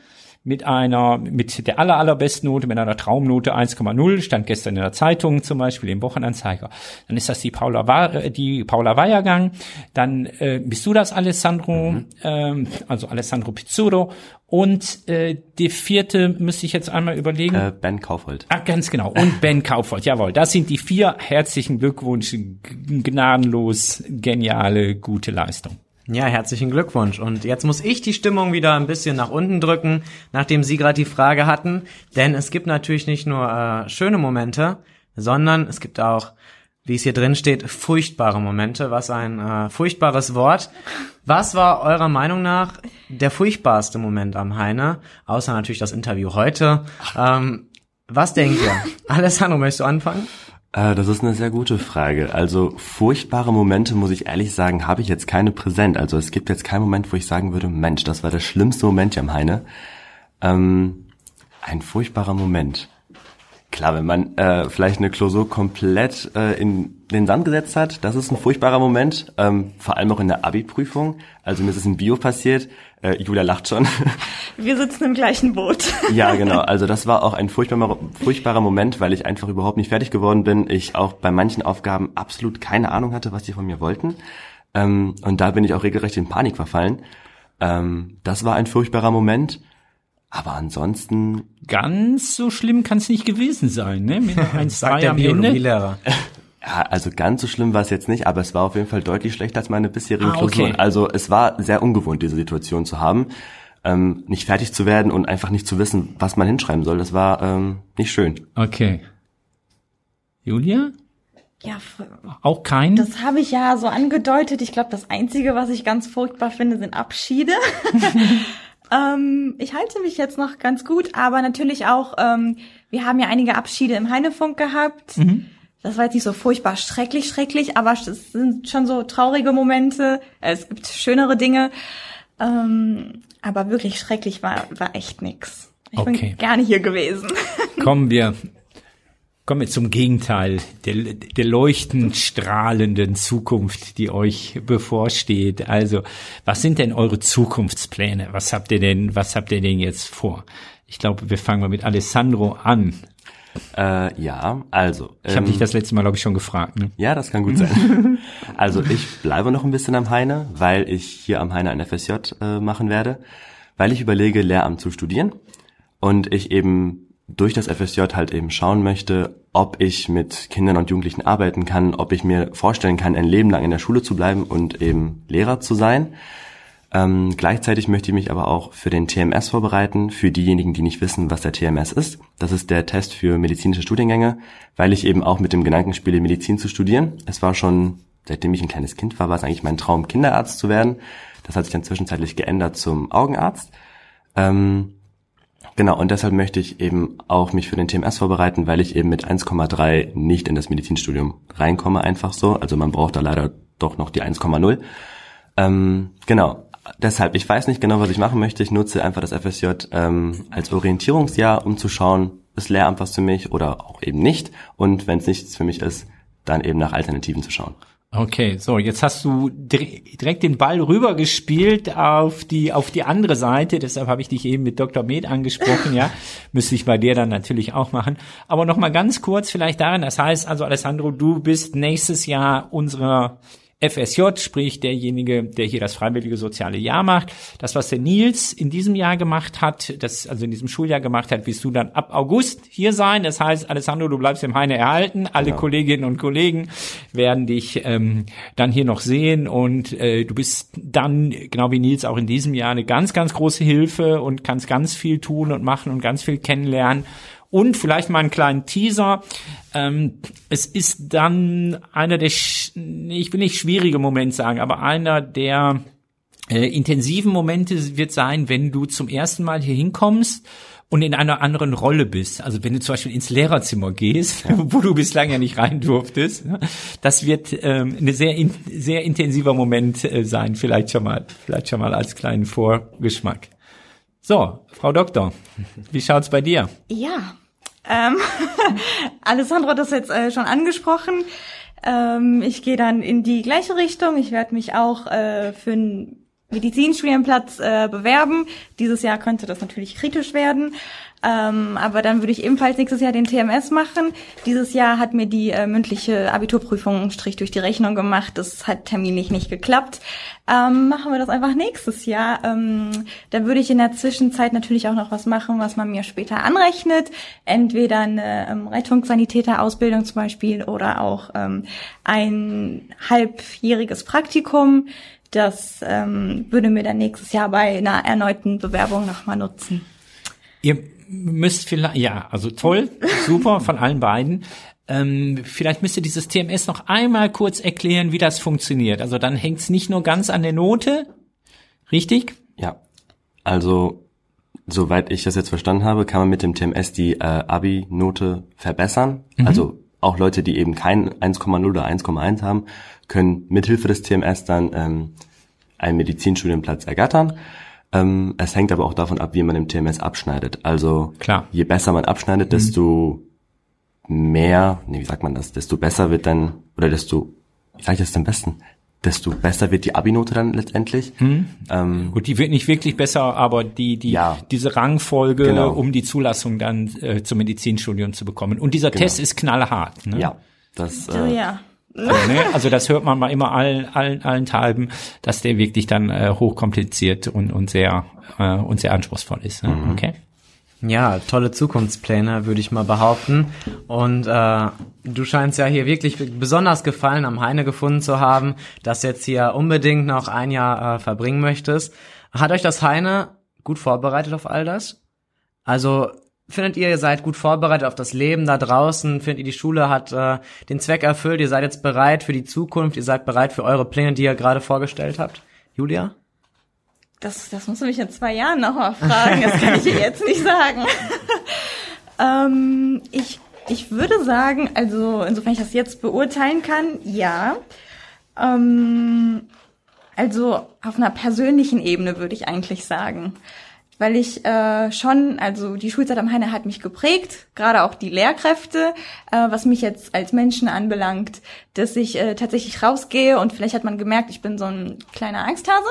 mit einer, mit der aller, allerbesten Note, mit einer Traumnote 1,0, stand gestern in der Zeitung zum Beispiel im Wochenanzeiger. Dann ist das die Paula, die Paula Weiergang. Dann äh, bist du das, Alessandro, mhm. ähm, also Alessandro Pizzuro. Und äh, die vierte müsste ich jetzt einmal überlegen. Äh, Ben Kaufhold. Ah, ganz genau. Und Ben Kaufhold, jawohl. Das sind die vier. Herzlichen Glückwunsch. Gnadenlos, geniale, gute Leistung. Ja, herzlichen Glückwunsch. Und jetzt muss ich die Stimmung wieder ein bisschen nach unten drücken, nachdem Sie gerade die Frage hatten. Denn es gibt natürlich nicht nur äh, schöne Momente, sondern es gibt auch, wie es hier drin steht, furchtbare Momente. Was ein äh, furchtbares Wort. Was war eurer Meinung nach der furchtbarste Moment am Heine? Außer natürlich das Interview heute. Ähm, was denkt ihr? Alessandro, möchtest du anfangen? Äh, das ist eine sehr gute Frage. Also furchtbare Momente, muss ich ehrlich sagen, habe ich jetzt keine präsent. Also es gibt jetzt keinen Moment, wo ich sagen würde, Mensch, das war der schlimmste Moment hier am Heine. Ähm, ein furchtbarer Moment. Klar, wenn man äh, vielleicht eine Klausur komplett äh, in den Sand gesetzt hat, das ist ein furchtbarer Moment, ähm, vor allem auch in der Abi-Prüfung. Also mir ist es in Bio passiert, äh, Julia lacht schon. Wir sitzen im gleichen Boot. ja, genau. Also das war auch ein furchtbarer, furchtbarer Moment, weil ich einfach überhaupt nicht fertig geworden bin. Ich auch bei manchen Aufgaben absolut keine Ahnung hatte, was die von mir wollten. Ähm, und da bin ich auch regelrecht in Panik verfallen. Ähm, das war ein furchtbarer Moment. Aber ansonsten. Ganz so schlimm kann es nicht gewesen sein, ne? Mit ein Sagt der Biologielehrer. Ja, also ganz so schlimm war es jetzt nicht, aber es war auf jeden Fall deutlich schlechter als meine bisherigen ah, okay. Klausuren. Also es war sehr ungewohnt, diese Situation zu haben. Ähm, nicht fertig zu werden und einfach nicht zu wissen, was man hinschreiben soll. Das war ähm, nicht schön. Okay. Julia? Ja, auch kein. Das habe ich ja so angedeutet. Ich glaube, das Einzige, was ich ganz furchtbar finde, sind Abschiede. Ähm, ich halte mich jetzt noch ganz gut, aber natürlich auch, ähm, wir haben ja einige Abschiede im Heinefunk gehabt. Mhm. Das war jetzt nicht so furchtbar schrecklich, schrecklich, aber es sind schon so traurige Momente. Es gibt schönere Dinge. Ähm, aber wirklich schrecklich war, war echt nix. Ich okay. bin gerne hier gewesen. Kommen wir Kommen wir zum Gegenteil, der, der leuchtend strahlenden Zukunft, die euch bevorsteht. Also, was sind denn eure Zukunftspläne? Was habt ihr denn, was habt ihr denn jetzt vor? Ich glaube, wir fangen mal mit Alessandro an. Äh, ja, also. Ich ähm, habe dich das letzte Mal, glaube ich, schon gefragt. Ne? Ja, das kann gut sein. also ich bleibe noch ein bisschen am Heine, weil ich hier am Heine ein FSJ äh, machen werde, weil ich überlege, Lehramt zu studieren und ich eben durch das FSJ halt eben schauen möchte, ob ich mit Kindern und Jugendlichen arbeiten kann, ob ich mir vorstellen kann, ein Leben lang in der Schule zu bleiben und eben Lehrer zu sein. Ähm, gleichzeitig möchte ich mich aber auch für den TMS vorbereiten, für diejenigen, die nicht wissen, was der TMS ist. Das ist der Test für medizinische Studiengänge, weil ich eben auch mit dem Gedanken spiele, Medizin zu studieren. Es war schon, seitdem ich ein kleines Kind war, war es eigentlich mein Traum, Kinderarzt zu werden. Das hat sich dann zwischenzeitlich geändert zum Augenarzt. Ähm, Genau, und deshalb möchte ich eben auch mich für den TMS vorbereiten, weil ich eben mit 1,3 nicht in das Medizinstudium reinkomme, einfach so. Also man braucht da leider doch noch die 1,0. Ähm, genau, deshalb, ich weiß nicht genau, was ich machen möchte. Ich nutze einfach das FSJ ähm, als Orientierungsjahr, um zu schauen, ist Lehramt was für mich oder auch eben nicht. Und wenn es nichts für mich ist, dann eben nach Alternativen zu schauen. Okay, so jetzt hast du direkt den Ball rübergespielt auf die auf die andere Seite. Deshalb habe ich dich eben mit Dr. Med angesprochen. ja, müsste ich bei dir dann natürlich auch machen. Aber noch mal ganz kurz vielleicht darin. Das heißt also, Alessandro, du bist nächstes Jahr unserer FSJ, sprich derjenige, der hier das freiwillige soziale Jahr macht. Das, was der Nils in diesem Jahr gemacht hat, das also in diesem Schuljahr gemacht hat, wirst du dann ab August hier sein. Das heißt, Alessandro, du bleibst im Heine erhalten. Alle genau. Kolleginnen und Kollegen werden dich ähm, dann hier noch sehen und äh, du bist dann, genau wie Nils, auch in diesem Jahr eine ganz, ganz große Hilfe und kannst ganz viel tun und machen und ganz viel kennenlernen. Und vielleicht mal einen kleinen Teaser. Ähm, es ist dann einer der, ich will nicht schwierige Momente sagen, aber einer der äh, intensiven Momente wird sein, wenn du zum ersten Mal hier hinkommst und in einer anderen Rolle bist. Also wenn du zum Beispiel ins Lehrerzimmer gehst, ja. wo du bislang ja nicht rein durftest, das wird ähm, ein sehr, in, sehr intensiver Moment äh, sein, vielleicht schon mal, vielleicht schon mal als kleinen Vorgeschmack. So, Frau Doktor, wie schaut's bei dir? Ja, ähm, Alessandro hat das jetzt äh, schon angesprochen. Ähm, ich gehe dann in die gleiche Richtung. Ich werde mich auch äh, für ein Medizinstudienplatz äh, bewerben. Dieses Jahr könnte das natürlich kritisch werden. Ähm, aber dann würde ich ebenfalls nächstes Jahr den TMS machen. Dieses Jahr hat mir die äh, mündliche Abiturprüfung Strich durch die Rechnung gemacht. Das hat terminlich nicht geklappt. Ähm, machen wir das einfach nächstes Jahr. Ähm, da würde ich in der Zwischenzeit natürlich auch noch was machen, was man mir später anrechnet. Entweder eine ähm, Rettungssanitäterausbildung zum Beispiel oder auch ähm, ein halbjähriges Praktikum. Das ähm, würde mir dann nächstes Jahr bei einer erneuten Bewerbung nochmal nutzen. Ihr müsst vielleicht, ja, also toll, super von allen beiden. Ähm, vielleicht müsst ihr dieses TMS noch einmal kurz erklären, wie das funktioniert. Also dann hängt es nicht nur ganz an der Note, richtig? Ja. Also, soweit ich das jetzt verstanden habe, kann man mit dem TMS die äh, Abi-Note verbessern. Mhm. Also auch Leute, die eben kein 1,0 oder 1,1 haben, können mithilfe des TMS dann ähm, einen Medizinstudienplatz ergattern. Ähm, es hängt aber auch davon ab, wie man im TMS abschneidet. Also Klar. je besser man abschneidet, mhm. desto mehr, nee, wie sagt man das, desto besser wird dann, oder desto, wie sage ich das am besten? Desto besser wird die Abi-Note dann letztendlich. Mhm. Ähm, Gut, die wird nicht wirklich besser, aber die, die, ja, diese Rangfolge, genau. um die Zulassung dann äh, zum Medizinstudium zu bekommen. Und dieser genau. Test ist knallhart. Ne? Ja, das. Äh, oh, ja. Also, ne? also das hört man mal immer allen, allen, allen Teilen, dass der wirklich dann äh, hochkompliziert und, und sehr äh, und sehr anspruchsvoll ist. Ne? Mhm. Okay. Ja, tolle Zukunftspläne, würde ich mal behaupten. Und äh, du scheinst ja hier wirklich besonders Gefallen am Heine gefunden zu haben, dass jetzt hier unbedingt noch ein Jahr äh, verbringen möchtest. Hat euch das Heine gut vorbereitet auf all das? Also Findet ihr, ihr seid gut vorbereitet auf das Leben da draußen? Findet ihr, die Schule hat äh, den Zweck erfüllt? Ihr seid jetzt bereit für die Zukunft? Ihr seid bereit für eure Pläne, die ihr gerade vorgestellt habt? Julia? Das, das musst du mich in zwei Jahren nochmal fragen. Das kann ich dir jetzt nicht sagen. ähm, ich, ich würde sagen, also insofern ich das jetzt beurteilen kann, ja. Ähm, also auf einer persönlichen Ebene würde ich eigentlich sagen weil ich äh, schon, also die Schulzeit am Heine hat mich geprägt, gerade auch die Lehrkräfte, äh, was mich jetzt als Menschen anbelangt, dass ich äh, tatsächlich rausgehe und vielleicht hat man gemerkt, ich bin so ein kleiner Angsthase,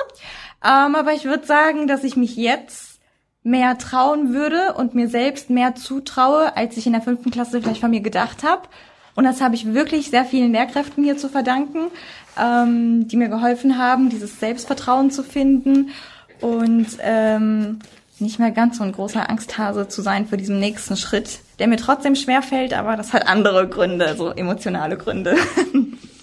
ähm, aber ich würde sagen, dass ich mich jetzt mehr trauen würde und mir selbst mehr zutraue, als ich in der fünften Klasse vielleicht von mir gedacht habe. Und das habe ich wirklich sehr vielen Lehrkräften hier zu verdanken, ähm, die mir geholfen haben, dieses Selbstvertrauen zu finden und ähm, nicht mehr ganz so ein großer Angsthase zu sein für diesen nächsten Schritt, der mir trotzdem schwer fällt, aber das hat andere Gründe, so emotionale Gründe.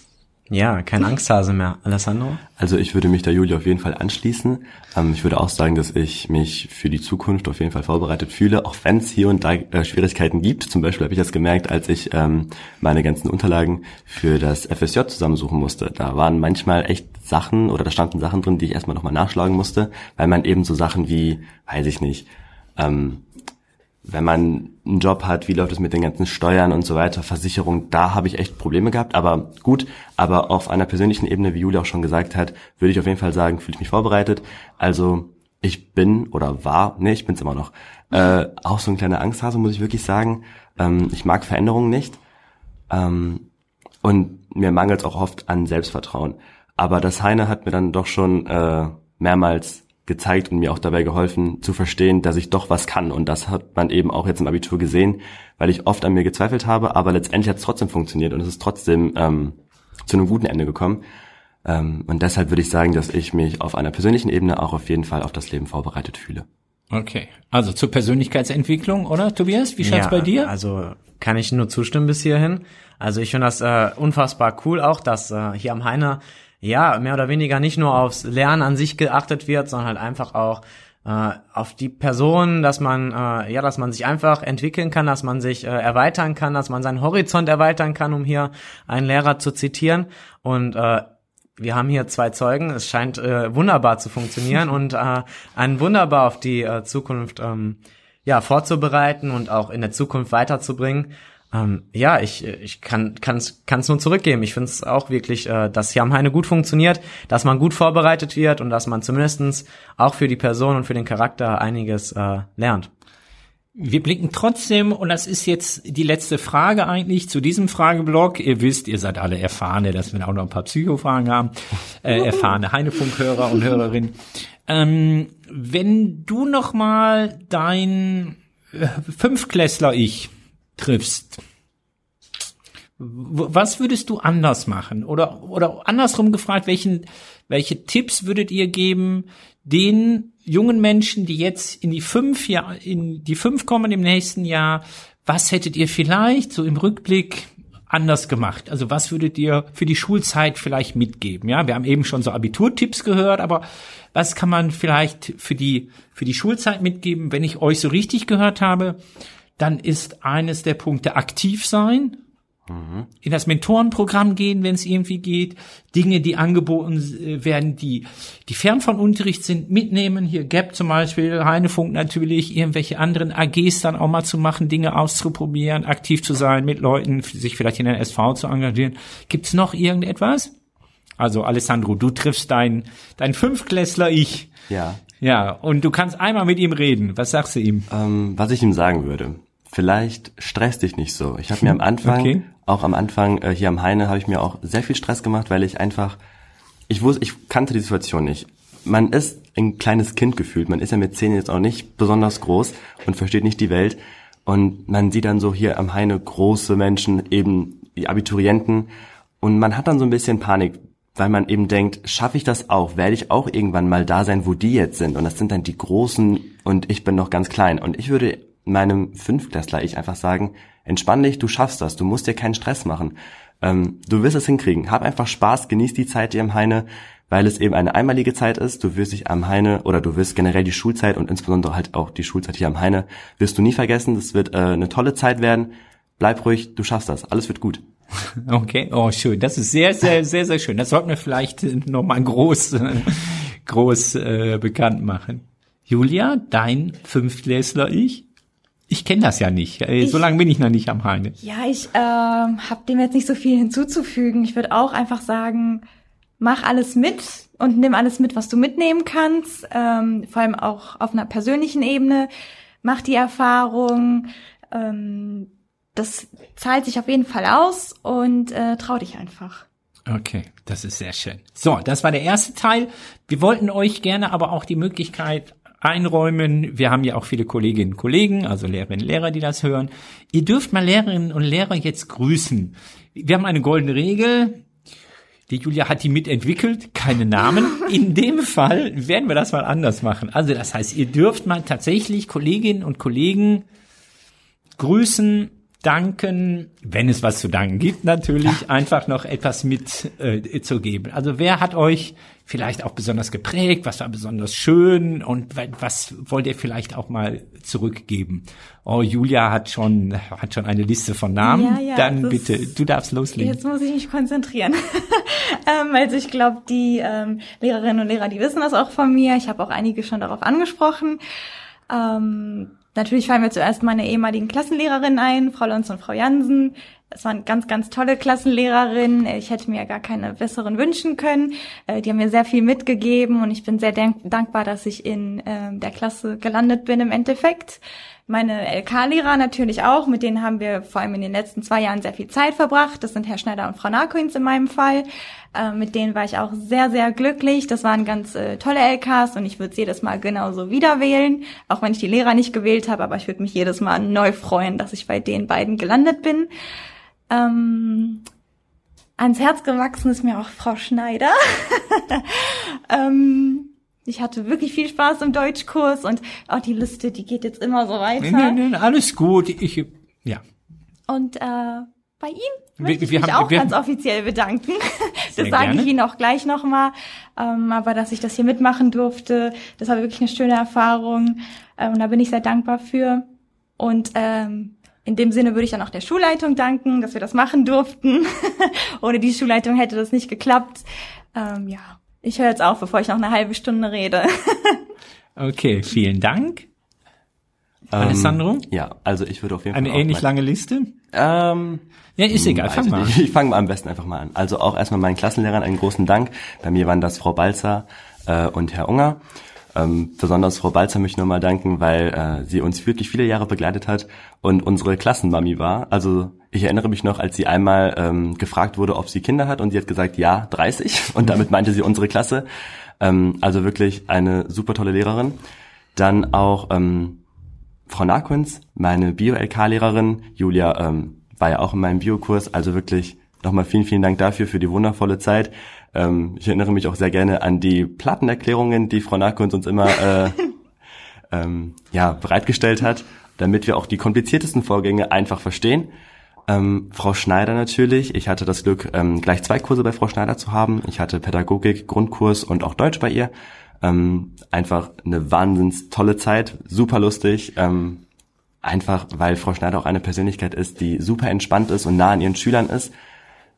Ja, kein Angsthase mehr. Alessandro? Also ich würde mich da Julia auf jeden Fall anschließen. Ähm, ich würde auch sagen, dass ich mich für die Zukunft auf jeden Fall vorbereitet fühle, auch wenn es hier und da äh, Schwierigkeiten gibt. Zum Beispiel habe ich das gemerkt, als ich ähm, meine ganzen Unterlagen für das FSJ zusammensuchen musste. Da waren manchmal echt Sachen oder da standen Sachen drin, die ich erstmal nochmal nachschlagen musste, weil man eben so Sachen wie, weiß ich nicht, ähm, wenn man einen Job hat, wie läuft es mit den ganzen Steuern und so weiter, Versicherung, da habe ich echt Probleme gehabt, aber gut, aber auf einer persönlichen Ebene, wie Julia auch schon gesagt hat, würde ich auf jeden Fall sagen, fühle ich mich vorbereitet. Also ich bin oder war, nee, ich bin's immer noch, äh, auch so ein kleiner Angsthase, muss ich wirklich sagen. Ähm, ich mag Veränderungen nicht ähm, und mir mangelt auch oft an Selbstvertrauen. Aber das Heine hat mir dann doch schon äh, mehrmals gezeigt und mir auch dabei geholfen zu verstehen, dass ich doch was kann. Und das hat man eben auch jetzt im Abitur gesehen, weil ich oft an mir gezweifelt habe, aber letztendlich hat es trotzdem funktioniert und es ist trotzdem ähm, zu einem guten Ende gekommen. Ähm, und deshalb würde ich sagen, dass ich mich auf einer persönlichen Ebene auch auf jeden Fall auf das Leben vorbereitet fühle. Okay, also zur Persönlichkeitsentwicklung, oder Tobias? Wie schaut's ja, bei dir? Also kann ich nur zustimmen bis hierhin. Also ich finde das äh, unfassbar cool auch, dass äh, hier am Heiner ja, mehr oder weniger nicht nur aufs Lernen an sich geachtet wird, sondern halt einfach auch äh, auf die Person, dass man äh, ja, dass man sich einfach entwickeln kann, dass man sich äh, erweitern kann, dass man seinen Horizont erweitern kann, um hier einen Lehrer zu zitieren und äh, wir haben hier zwei Zeugen. Es scheint äh, wunderbar zu funktionieren und äh, einen wunderbar auf die äh, Zukunft ähm, ja vorzubereiten und auch in der Zukunft weiterzubringen. Ähm, ja, ich, ich kann es kann's nur zurückgeben. Ich finde es auch wirklich, äh, dass hier am Heine gut funktioniert, dass man gut vorbereitet wird und dass man zumindestens auch für die Person und für den Charakter einiges äh, lernt. Wir blicken trotzdem, und das ist jetzt die letzte Frage eigentlich zu diesem Frageblock. Ihr wisst, ihr seid alle erfahrene, dass wir auch noch ein paar Psychofragen haben, äh, erfahrene Heinefunkhörer und Hörerinnen. Ähm, wenn du noch mal dein äh, Fünfklässler-Ich triffst, was würdest du anders machen? Oder, oder andersrum gefragt, welchen, welche Tipps würdet ihr geben den jungen Menschen, die jetzt in die fünf Jahr, in die fünf kommen im nächsten Jahr? Was hättet ihr vielleicht so im Rückblick anders gemacht? Also was würdet ihr für die Schulzeit vielleicht mitgeben? Ja, wir haben eben schon so Abiturtipps gehört, aber was kann man vielleicht für die, für die Schulzeit mitgeben? Wenn ich euch so richtig gehört habe, dann ist eines der Punkte aktiv sein, in das Mentorenprogramm gehen, wenn es irgendwie geht, Dinge, die angeboten äh, werden, die, die fern von Unterricht sind, mitnehmen, hier Gap zum Beispiel, Heinefunk natürlich, irgendwelche anderen AGs dann auch mal zu machen, Dinge auszuprobieren, aktiv zu sein, mit Leuten, sich vielleicht in der SV zu engagieren. Gibt's noch irgendetwas? Also Alessandro, du triffst dein, dein Fünfklässler Ich. Ja. Ja, und du kannst einmal mit ihm reden. Was sagst du ihm? Ähm, was ich ihm sagen würde, vielleicht stress dich nicht so. Ich habe mir am Anfang, Okay. auch am Anfang äh, hier am Heine, habe ich mir auch sehr viel Stress gemacht, weil ich einfach, ich wusste, ich kannte die Situation nicht. Man ist ein kleines Kind gefühlt. Man ist ja mit zehn jetzt auch nicht besonders groß und versteht nicht die Welt. Und man sieht dann so hier am Heine große Menschen, eben die Abiturienten. Und man hat dann so ein bisschen Panik, weil man eben denkt, schaffe ich das auch? Werde ich auch irgendwann mal da sein, wo die jetzt sind? Und das sind dann die Großen und ich bin noch ganz klein. Und ich würde meinem Fünftklässler ich einfach sagen, entspann dich, du schaffst das, du musst dir keinen Stress machen. Ähm, du wirst es hinkriegen. Hab einfach Spaß, genieß die Zeit hier am Heine, weil es eben eine einmalige Zeit ist. Du wirst dich am Heine oder du wirst generell die Schulzeit und insbesondere halt auch die Schulzeit hier am Heine wirst du nie vergessen. Das wird äh, eine tolle Zeit werden. Bleib ruhig, du schaffst das. Alles wird gut. Okay, oh schön. Das ist sehr, sehr, sehr, sehr schön. Das sollten wir vielleicht nochmal groß, äh, groß äh, bekannt machen. Julia, dein Fünftklässler ich? Ich kenne das ja nicht. Äh, so lange bin ich noch nicht am Heine. Ja, ich ähm, habe dem jetzt nicht so viel hinzuzufügen. Ich würde auch einfach sagen, mach alles mit und nimm alles mit, was du mitnehmen kannst. Ähm, vor allem auch auf einer persönlichen Ebene. Mach die Erfahrung. Ähm, das zahlt sich auf jeden Fall aus und äh, trau dich einfach. Okay, das ist sehr schön. So, das war der erste Teil. Wir wollten euch gerne aber auch die Möglichkeit einräumen. Wir haben ja auch viele Kolleginnen und Kollegen, also Lehrerinnen und Lehrer, die das hören. Ihr dürft mal Lehrerinnen und Lehrer jetzt grüßen. Wir haben eine goldene Regel. Die Julia hat die mitentwickelt, keine Namen. In dem Fall werden wir das mal anders machen. Also das heißt, ihr dürft mal tatsächlich Kolleginnen und Kollegen grüßen, danken, wenn es was zu danken gibt, natürlich einfach noch etwas mit äh, zu geben. Also wer hat euch vielleicht auch besonders geprägt, was war besonders schön und wa- was wollt ihr vielleicht auch mal zurückgeben? Oh, Julia hat schon hat schon eine Liste von Namen. Ja, ja, Dann bitte, du darfst loslegen. Jetzt muss ich mich konzentrieren. ähm, also ich glaube, die ähm, Lehrerinnen und Lehrer, die wissen das auch von mir. Ich habe auch einige schon darauf angesprochen. Ähm, natürlich fallen mir zuerst meine ehemaligen Klassenlehrerinnen ein, Frau Lonz und Frau Jansen. Es waren ganz, ganz tolle Klassenlehrerinnen. Ich hätte mir gar keine besseren wünschen können. Äh, Die haben mir sehr viel mitgegeben und ich bin sehr dankbar, dass ich in ähm, der Klasse gelandet bin im Endeffekt. Meine LK-Lehrer natürlich auch, mit denen haben wir vor allem in den letzten zwei Jahren sehr viel Zeit verbracht. Das sind Herr Schneider und Frau Narkoins in meinem Fall. Äh, mit denen war ich auch sehr, sehr glücklich. Das waren ganz äh, tolle LKs und ich würde jedes Mal genauso wieder wählen, auch wenn ich die Lehrer nicht gewählt habe, aber ich würde mich jedes Mal neu freuen, dass ich bei den beiden gelandet bin. Ähm, ans Herz gewachsen ist mir auch Frau Schneider. ähm, ich hatte wirklich viel Spaß im Deutschkurs und auch die Liste, die geht jetzt immer so weiter. Nee, nee, nee, alles gut. Ich, ja. Und äh, bei ihm Wir- möchte ich wir mich haben- auch wir- ganz offiziell bedanken. Das sage ich Ihnen auch gleich nochmal. Ähm, aber dass ich das hier mitmachen durfte, das war wirklich eine schöne Erfahrung. Ähm, und da bin ich sehr dankbar für. Und ähm, in dem Sinne würde ich dann auch der Schulleitung danken, dass wir das machen durften. Ohne die Schulleitung hätte das nicht geklappt. Ähm, ja, ich höre jetzt auf, bevor ich noch eine halbe Stunde rede. Okay, vielen Dank. Alessandro? Ähm, ja, also ich würde auf jeden Fall Eine ähnlich lange Liste? Ähm, Ja, ist egal, fang ich mal an. nicht. Ich fange mal am besten einfach mal an. Also auch erstmal meinen Klassenlehrern einen großen Dank. Bei mir waren das Frau Balzer äh, und Herr Unger. Ähm, besonders Frau Balzer möchte ich nochmal danken, weil äh, sie uns wirklich viele Jahre begleitet hat und unsere Klassenmami war. Also ich erinnere mich noch, als sie einmal ähm, gefragt wurde, ob sie Kinder hat und sie hat gesagt, ja, 30 und damit meinte sie unsere Klasse. Ähm, also wirklich eine super tolle Lehrerin. Dann auch ähm, Frau Narkunz, meine Bio-LK-Lehrerin. Julia ähm, war ja auch in meinem Biokurs, also wirklich nochmal vielen, vielen Dank dafür, für die wundervolle Zeit. Ähm, ich erinnere mich auch sehr gerne an die Plattenerklärungen, die Frau Narkunz uns immer äh, ähm, ja, bereitgestellt hat, damit wir auch die kompliziertesten Vorgänge einfach verstehen. Ähm, Frau Schneider natürlich. Ich hatte das Glück, ähm, gleich zwei Kurse bei Frau Schneider zu haben. Ich hatte Pädagogik, Grundkurs und auch Deutsch bei ihr. Ähm, einfach eine wahnsinns tolle Zeit, super lustig. Ähm, einfach, weil Frau Schneider auch eine Persönlichkeit ist, die super entspannt ist und nah an ihren Schülern ist.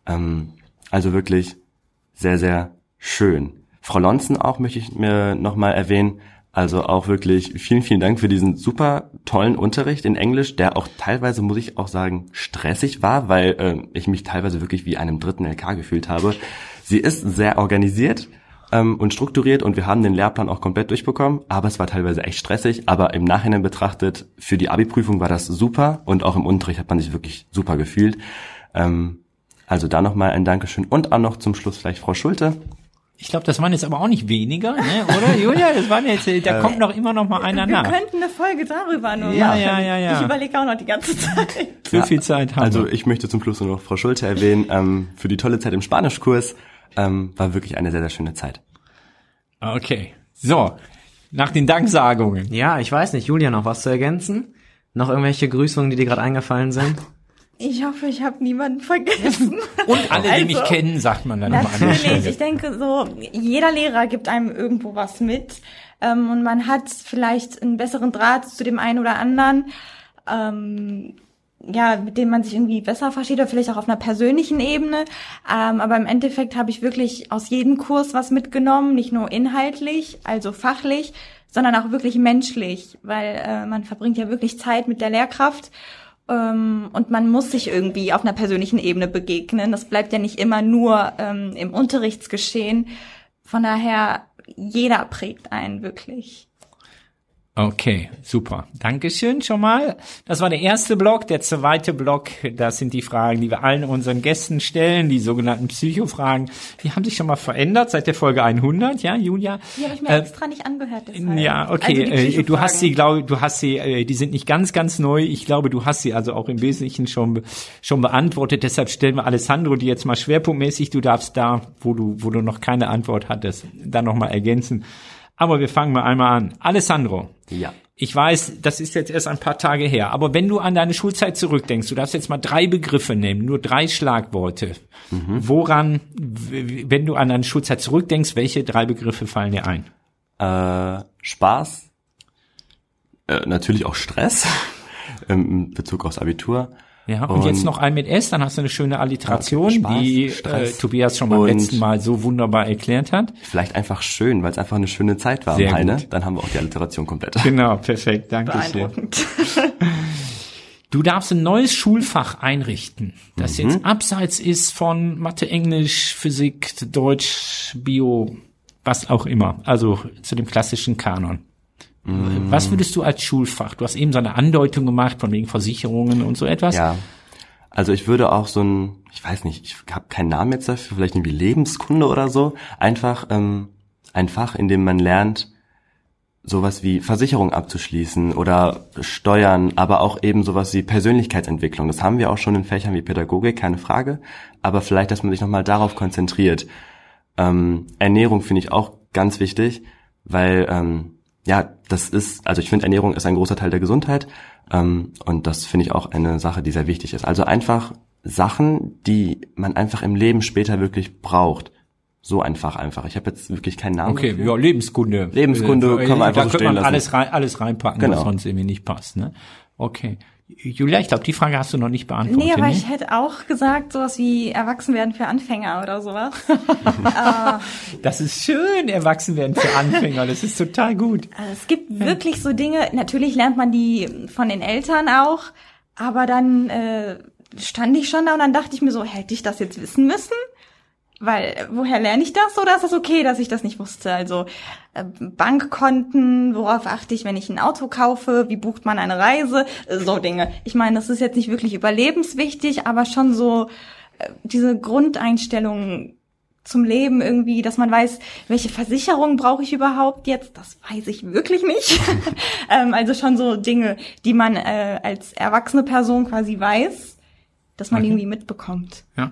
Ähm, also wirklich sehr, sehr schön. Frau Lonzen auch möchte ich mir nochmal erwähnen. Also auch wirklich vielen, vielen Dank für diesen super tollen Unterricht in Englisch, der auch teilweise, muss ich auch sagen, stressig war, weil äh, ich mich teilweise wirklich wie einem dritten LK gefühlt habe. Sie ist sehr organisiert ähm, und strukturiert und wir haben den Lehrplan auch komplett durchbekommen, aber es war teilweise echt stressig, aber im Nachhinein betrachtet, für die Abi-Prüfung war das super und auch im Unterricht hat man sich wirklich super gefühlt. Ähm, also da nochmal ein Dankeschön und auch noch zum Schluss vielleicht Frau Schulte, ich glaube, das waren jetzt aber auch nicht weniger, ne? oder Julia? Das waren jetzt, da kommt noch immer noch mal einer Wir nach. Wir könnten eine Folge darüber nur ja, machen. Ja, ja, ja. Ich überlege auch noch die ganze Zeit. So viel Zeit haben Also ich möchte zum Schluss nur noch Frau Schulte erwähnen. Ähm, für die tolle Zeit im Spanischkurs ähm, war wirklich eine sehr, sehr schöne Zeit. Okay. So, nach den Danksagungen. Ja, ich weiß nicht, Julia, noch was zu ergänzen? Noch irgendwelche Grüßungen, die dir gerade eingefallen sind? Ich hoffe, ich habe niemanden vergessen. Und alle, die Also, mich kennen, sagt man dann nochmal an Natürlich, ich denke so, jeder Lehrer gibt einem irgendwo was mit. Ähm, und man hat vielleicht einen besseren Draht zu dem einen oder anderen, ähm, ja, mit dem man sich irgendwie besser versteht oder vielleicht auch auf einer persönlichen Ebene. Ähm, aber im Endeffekt habe ich wirklich aus jedem Kurs was mitgenommen, nicht nur inhaltlich, also fachlich, sondern auch wirklich menschlich, weil äh, man verbringt ja wirklich Zeit mit der Lehrkraft ähm, und man muss sich irgendwie auf einer persönlichen Ebene begegnen. Das bleibt ja nicht immer nur ähm, im Unterrichtsgeschehen. Von daher, jeder prägt einen wirklich. Okay, super. Dankeschön schon mal. Das war der erste Block. Der zweite Block, das sind die Fragen, die wir allen unseren Gästen stellen, die sogenannten Psychofragen. Die haben sich schon mal verändert seit der Folge 100, ja, Julia? Die habe ich mir Äh, extra nicht angehört. Deshalb. Ja, okay. Also die äh, du hast sie, glaube du hast sie, äh, die sind nicht ganz, ganz neu. Ich glaube, du hast sie also auch im Wesentlichen schon schon beantwortet. Deshalb stellen wir Alessandro die jetzt mal schwerpunktmäßig. Du darfst da, wo du, wo du noch keine Antwort hattest, dann noch mal ergänzen. Aber wir fangen mal einmal an. Alessandro. Ja. Ich weiß, das ist jetzt erst ein paar Tage her, aber wenn du an deine Schulzeit zurückdenkst, du darfst jetzt mal drei Begriffe nehmen, nur drei Schlagworte. Woran, w- wenn du an deine Schulzeit zurückdenkst, welche drei Begriffe fallen dir ein? Äh, Spaß, äh, natürlich auch Stress im Bezug aufs Abitur. Ja, und, Und- jetzt noch ein mit S, dann hast du eine schöne Alliteration, Spaß, die äh, Tobias schon beim letzten Mal so wunderbar erklärt hat. Vielleicht einfach schön, weil es einfach eine schöne Zeit war Sehr Heine. gut. Dann haben wir auch die Alliteration komplett. Genau, perfekt, danke schön. Beeindruckend. Du darfst ein neues Schulfach einrichten, das jetzt abseits ist von Mathe, Englisch, Physik, Deutsch, Bio, was auch immer, also zu dem klassischen Kanon. Was würdest du als Schulfach? Du hast eben so eine Andeutung gemacht von wegen Versicherungen und so etwas. Ja. Also ich würde auch so ein, ich weiß nicht, ich habe keinen Namen jetzt dafür, vielleicht irgendwie Lebenskunde oder so, einfach ähm, ein Fach, in dem man lernt, sowas wie Versicherung abzuschließen oder Steuern, aber auch eben sowas wie Persönlichkeitsentwicklung. Das haben wir auch schon in Fächern wie Pädagogik, keine Frage. Aber vielleicht, dass man sich nochmal darauf konzentriert. Ähm, Ernährung finde ich auch ganz wichtig, weil ähm, ja, das ist, also ich finde Ernährung ist ein großer Teil der Gesundheit ähm, und das finde ich auch eine Sache, die sehr wichtig ist. Also einfach Sachen, die man einfach im Leben später wirklich braucht. So einfach einfach. Ich habe jetzt wirklich keinen Namen. Okay, dafür. ja, Lebenskunde. Lebenskunde Äh, kann man einfach da so könnte man stehen lassen. alles rein, alles reinpacken, was Genau. sonst irgendwie nicht passt, ne? Okay. Julia, ich glaube, die Frage hast du noch nicht beantwortet. Nee, aber ne? ich hätte auch gesagt, sowas wie Erwachsenwerden für Anfänger oder sowas. Das ist schön, erwachsen werden für Anfänger. Das ist total gut. Also es gibt wirklich so Dinge, natürlich lernt man die von den Eltern auch, aber dann äh, stand ich schon da und dann dachte ich mir so, hätte ich das jetzt wissen müssen? Weil woher lerne ich das oder ist das okay, dass ich das nicht wusste? Also äh, Bankkonten, worauf achte ich, wenn ich ein Auto kaufe? Wie bucht man eine Reise? Äh, so Dinge. Ich meine, das ist jetzt nicht wirklich überlebenswichtig, aber schon so äh, diese Grundeinstellung zum Leben irgendwie, dass man weiß, welche Versicherung brauche ich überhaupt jetzt, das weiß ich wirklich nicht. ähm, also schon so Dinge, die man äh, als erwachsene Person quasi weiß, dass man okay. irgendwie mitbekommt. Ja.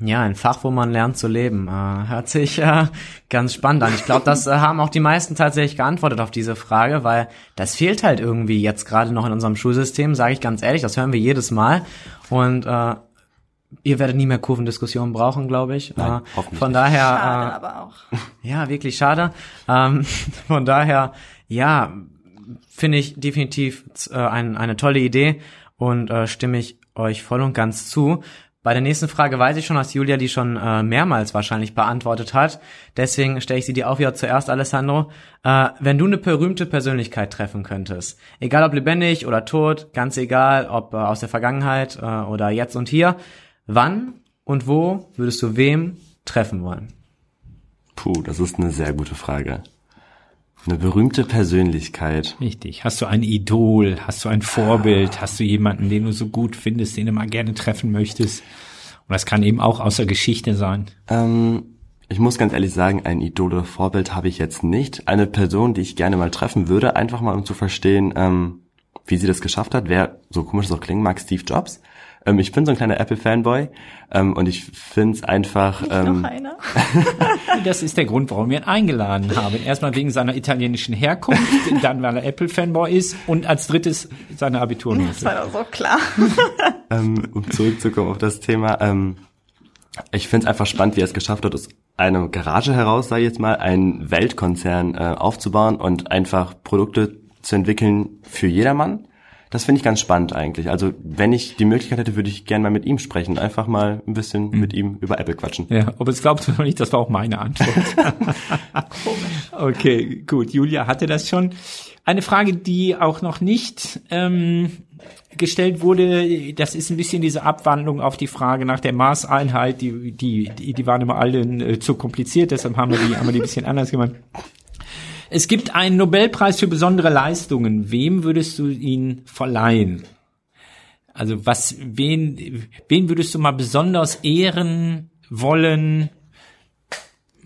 Ja, ein Fach, wo man lernt zu leben. Äh, hört sich äh, ganz spannend an. Ich glaube, das äh, haben auch die meisten tatsächlich geantwortet auf diese Frage, weil das fehlt halt irgendwie jetzt gerade noch in unserem Schulsystem, sage ich ganz ehrlich, das hören wir jedes Mal. Und äh, ihr werdet nie mehr Kurvendiskussionen brauchen, glaube ich. Nein, äh, von daher. Schade, äh, aber auch. Ja, wirklich schade. Ähm, von daher, ja, finde ich definitiv äh, ein, eine tolle Idee und äh, stimme ich euch voll und ganz zu. Bei der nächsten Frage weiß ich schon, dass Julia die schon äh, mehrmals wahrscheinlich beantwortet hat. Deswegen stelle ich sie dir auch wieder zuerst, Alessandro. Äh, wenn du eine berühmte Persönlichkeit treffen könntest, egal ob lebendig oder tot, ganz egal, ob äh, aus der Vergangenheit äh, oder jetzt und hier, Wann und wo würdest du wem treffen wollen? Puh, das ist eine sehr gute Frage. Eine berühmte Persönlichkeit. Richtig. Hast du ein Idol? Hast du ein Vorbild? Hast du jemanden, den du so gut findest, den du mal gerne treffen möchtest? Und das kann eben auch aus der Geschichte sein. Ähm, ich muss ganz ehrlich sagen, ein Idol oder Vorbild habe ich jetzt nicht. Eine Person, die ich gerne mal treffen würde, einfach mal um zu verstehen, ähm, wie sie das geschafft hat. Wer, so komisch es auch klingt, mag Steve Jobs. Ähm, ich bin so ein kleiner Apple-Fanboy ähm, und ich finde es einfach. Nicht ähm, noch einer. das ist der Grund, warum wir ihn eingeladen haben. Erstmal wegen seiner italienischen Herkunft, dann weil er Apple-Fanboy ist und als drittes seine Abiturnote. Das war doch so klar. ähm, um zurückzukommen auf das Thema. Ähm, ich finde es einfach spannend, wie er es geschafft hat, aus einer Garage heraus, sage ich jetzt mal, einen Weltkonzern äh, aufzubauen und einfach Produkte zu entwickeln für jedermann das finde ich ganz spannend eigentlich. Also wenn ich die Möglichkeit hätte, würde ich gerne mal mit ihm sprechen. Einfach mal ein bisschen mhm. mit ihm über Apple quatschen. Ja, aber es glaubst du noch nicht, das war auch meine Antwort. Okay, gut. Julia hatte das schon. Eine Frage, die auch noch nicht ähm, gestellt wurde, das ist ein bisschen diese Abwandlung auf die Frage nach der Maßeinheit, die, die, die, die waren immer alle äh, zu kompliziert, deshalb haben wir die, haben wir die ein bisschen anders gemacht. Es gibt einen Nobelpreis für besondere Leistungen. Wem würdest du ihn verleihen? Also was, wen, wen würdest du mal besonders ehren wollen?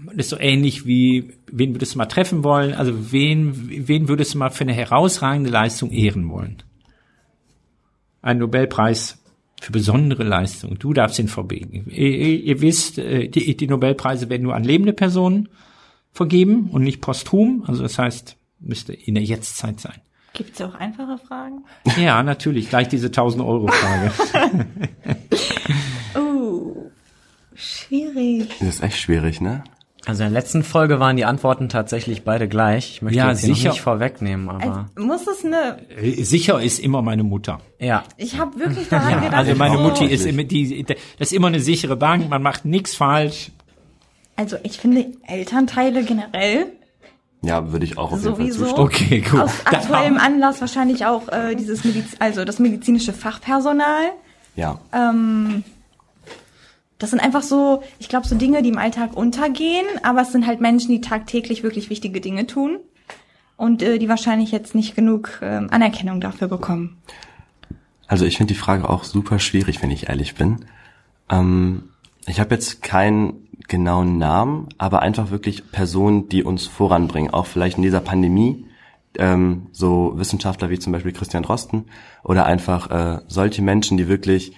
Das ist so ähnlich wie, wen würdest du mal treffen wollen? Also wen, wen würdest du mal für eine herausragende Leistung ehren wollen? Ein Nobelpreis für besondere Leistung. Du darfst ihn verbringen. Ihr, ihr wisst, äh, die, die Nobelpreise werden nur an lebende Personen vergeben und nicht posthum. Also das heißt, müsste in der Jetztzeit sein. Gibt es auch einfache Fragen? Ja, natürlich. Gleich diese 1000 Euro Frage. oh, schwierig. Das ist echt schwierig, ne? Also in der letzten Folge waren die Antworten tatsächlich beide gleich. Ich möchte ja, jetzt sicher. nicht vorwegnehmen, aber also, muss es eine äh, sicher ist immer meine Mutter. Ja. Ich habe wirklich daran ja, gedacht. Also meine oh. Mutti ist immer die das ist immer eine sichere Bank, man macht nichts falsch. Also ich finde Elternteile generell ja, würde ich auch auf Sowieso. jeden Fall zustimmen. Okay, gut. aus aktuellem Anlass wahrscheinlich auch äh, dieses Mediz also das medizinische Fachpersonal. Ja. Ähm, das sind einfach so, ich glaube, so Dinge, die im Alltag untergehen, aber es sind halt Menschen, die tagtäglich wirklich wichtige Dinge tun und äh, die wahrscheinlich jetzt nicht genug äh, Anerkennung dafür bekommen. Also ich finde die Frage auch super schwierig, wenn ich ehrlich bin. Ähm, ich habe jetzt keinen genauen Namen, aber einfach wirklich Personen, die uns voranbringen, auch vielleicht in dieser Pandemie. Ähm, so Wissenschaftler wie zum Beispiel Christian Drosten oder einfach äh, solche Menschen, die wirklich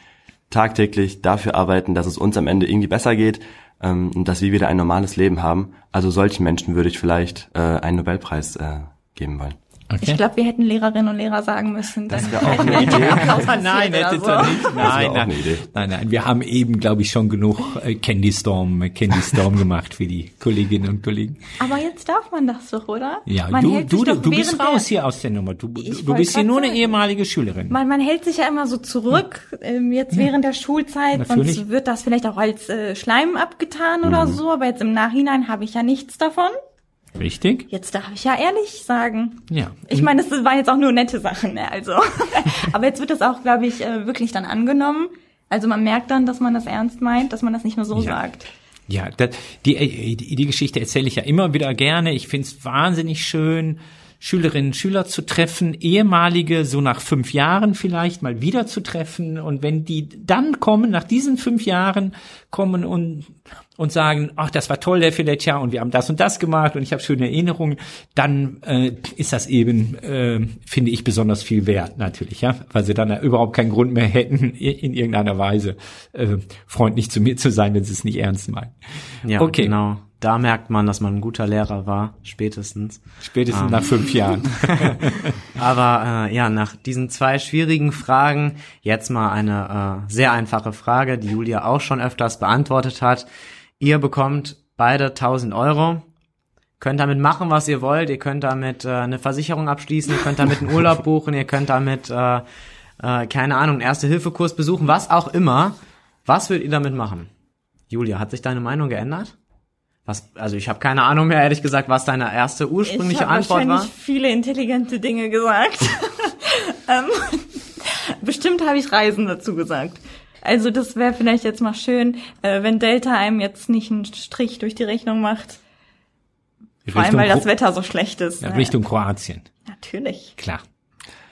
tagtäglich dafür arbeiten, dass es uns am Ende irgendwie besser geht ähm, und dass wir wieder ein normales Leben haben. Also solchen Menschen würde ich vielleicht äh, einen Nobelpreis äh, geben wollen. Okay. Ich glaube, wir hätten Lehrerinnen und Lehrer sagen müssen. Das wäre auch eine Idee. nein, hätte so. nicht. Nein, nein, nein, nein. Wir haben eben, glaube ich, schon genug äh, Candy Storm, äh, Candy Storm gemacht für die Kolleginnen und Kollegen. Aber jetzt darf man das doch, oder? Ja, man du, hält du, sich doch du bist raus hier aus der Nummer. Du, du bist hier nur eine sagen. ehemalige Schülerin. Man, man hält sich ja immer so zurück, ähm, jetzt während der Schulzeit, Natürlich. sonst wird das vielleicht auch als äh, Schleim abgetan oder Mhm. so, aber jetzt im Nachhinein habe ich ja nichts davon. Richtig? Jetzt darf ich ja ehrlich sagen. Ja. Ich meine, das waren jetzt auch nur nette Sachen, ne? also. aber jetzt wird das auch, glaube ich, äh, wirklich dann angenommen. Also man merkt dann, dass man das ernst meint, dass man das nicht nur so Ja. sagt. Ja, das, die, die, die Geschichte erzähle ich ja immer wieder gerne. Ich finde es wahnsinnig schön, Schülerinnen und Schüler zu treffen, ehemalige so nach fünf Jahren vielleicht mal wieder zu treffen. Und wenn die dann kommen, nach diesen fünf Jahren kommen und, und sagen, ach, das war toll, der Filetja, und wir haben das und das gemacht und ich habe schöne Erinnerungen, dann äh, ist das eben, äh, finde ich, besonders viel wert natürlich, ja, weil sie dann ja überhaupt keinen Grund mehr hätten, in irgendeiner Weise äh, freundlich zu mir zu sein, wenn sie es nicht ernst meinen. Ja, okay. genau. Da merkt man, dass man ein guter Lehrer war, spätestens. Spätestens Ähm. nach fünf Jahren. Aber äh, ja, nach diesen zwei schwierigen Fragen jetzt mal eine äh, sehr einfache Frage, die Julia auch schon öfters beantwortet hat. Ihr bekommt beide 1000 Euro. Könnt damit machen, was ihr wollt. Ihr könnt damit äh, eine Versicherung abschließen, ihr könnt damit einen Urlaub buchen, ihr könnt damit, äh, äh, keine Ahnung, einen Erste-Hilfe-Kurs besuchen, was auch immer. Was würdet ihr damit machen? Julia, hat sich deine Meinung geändert? Was, also ich habe keine Ahnung mehr, ehrlich gesagt, was deine erste ursprüngliche ich hab Antwort wahrscheinlich war. viele intelligente Dinge gesagt. ähm, bestimmt habe ich Reisen dazu gesagt. Also das wäre vielleicht jetzt mal schön, äh, wenn Delta einem jetzt nicht einen Strich durch die Rechnung macht. Vor allem, weil das Wetter so schlecht ist. ja? Richtung Kroatien, Natürlich. klar.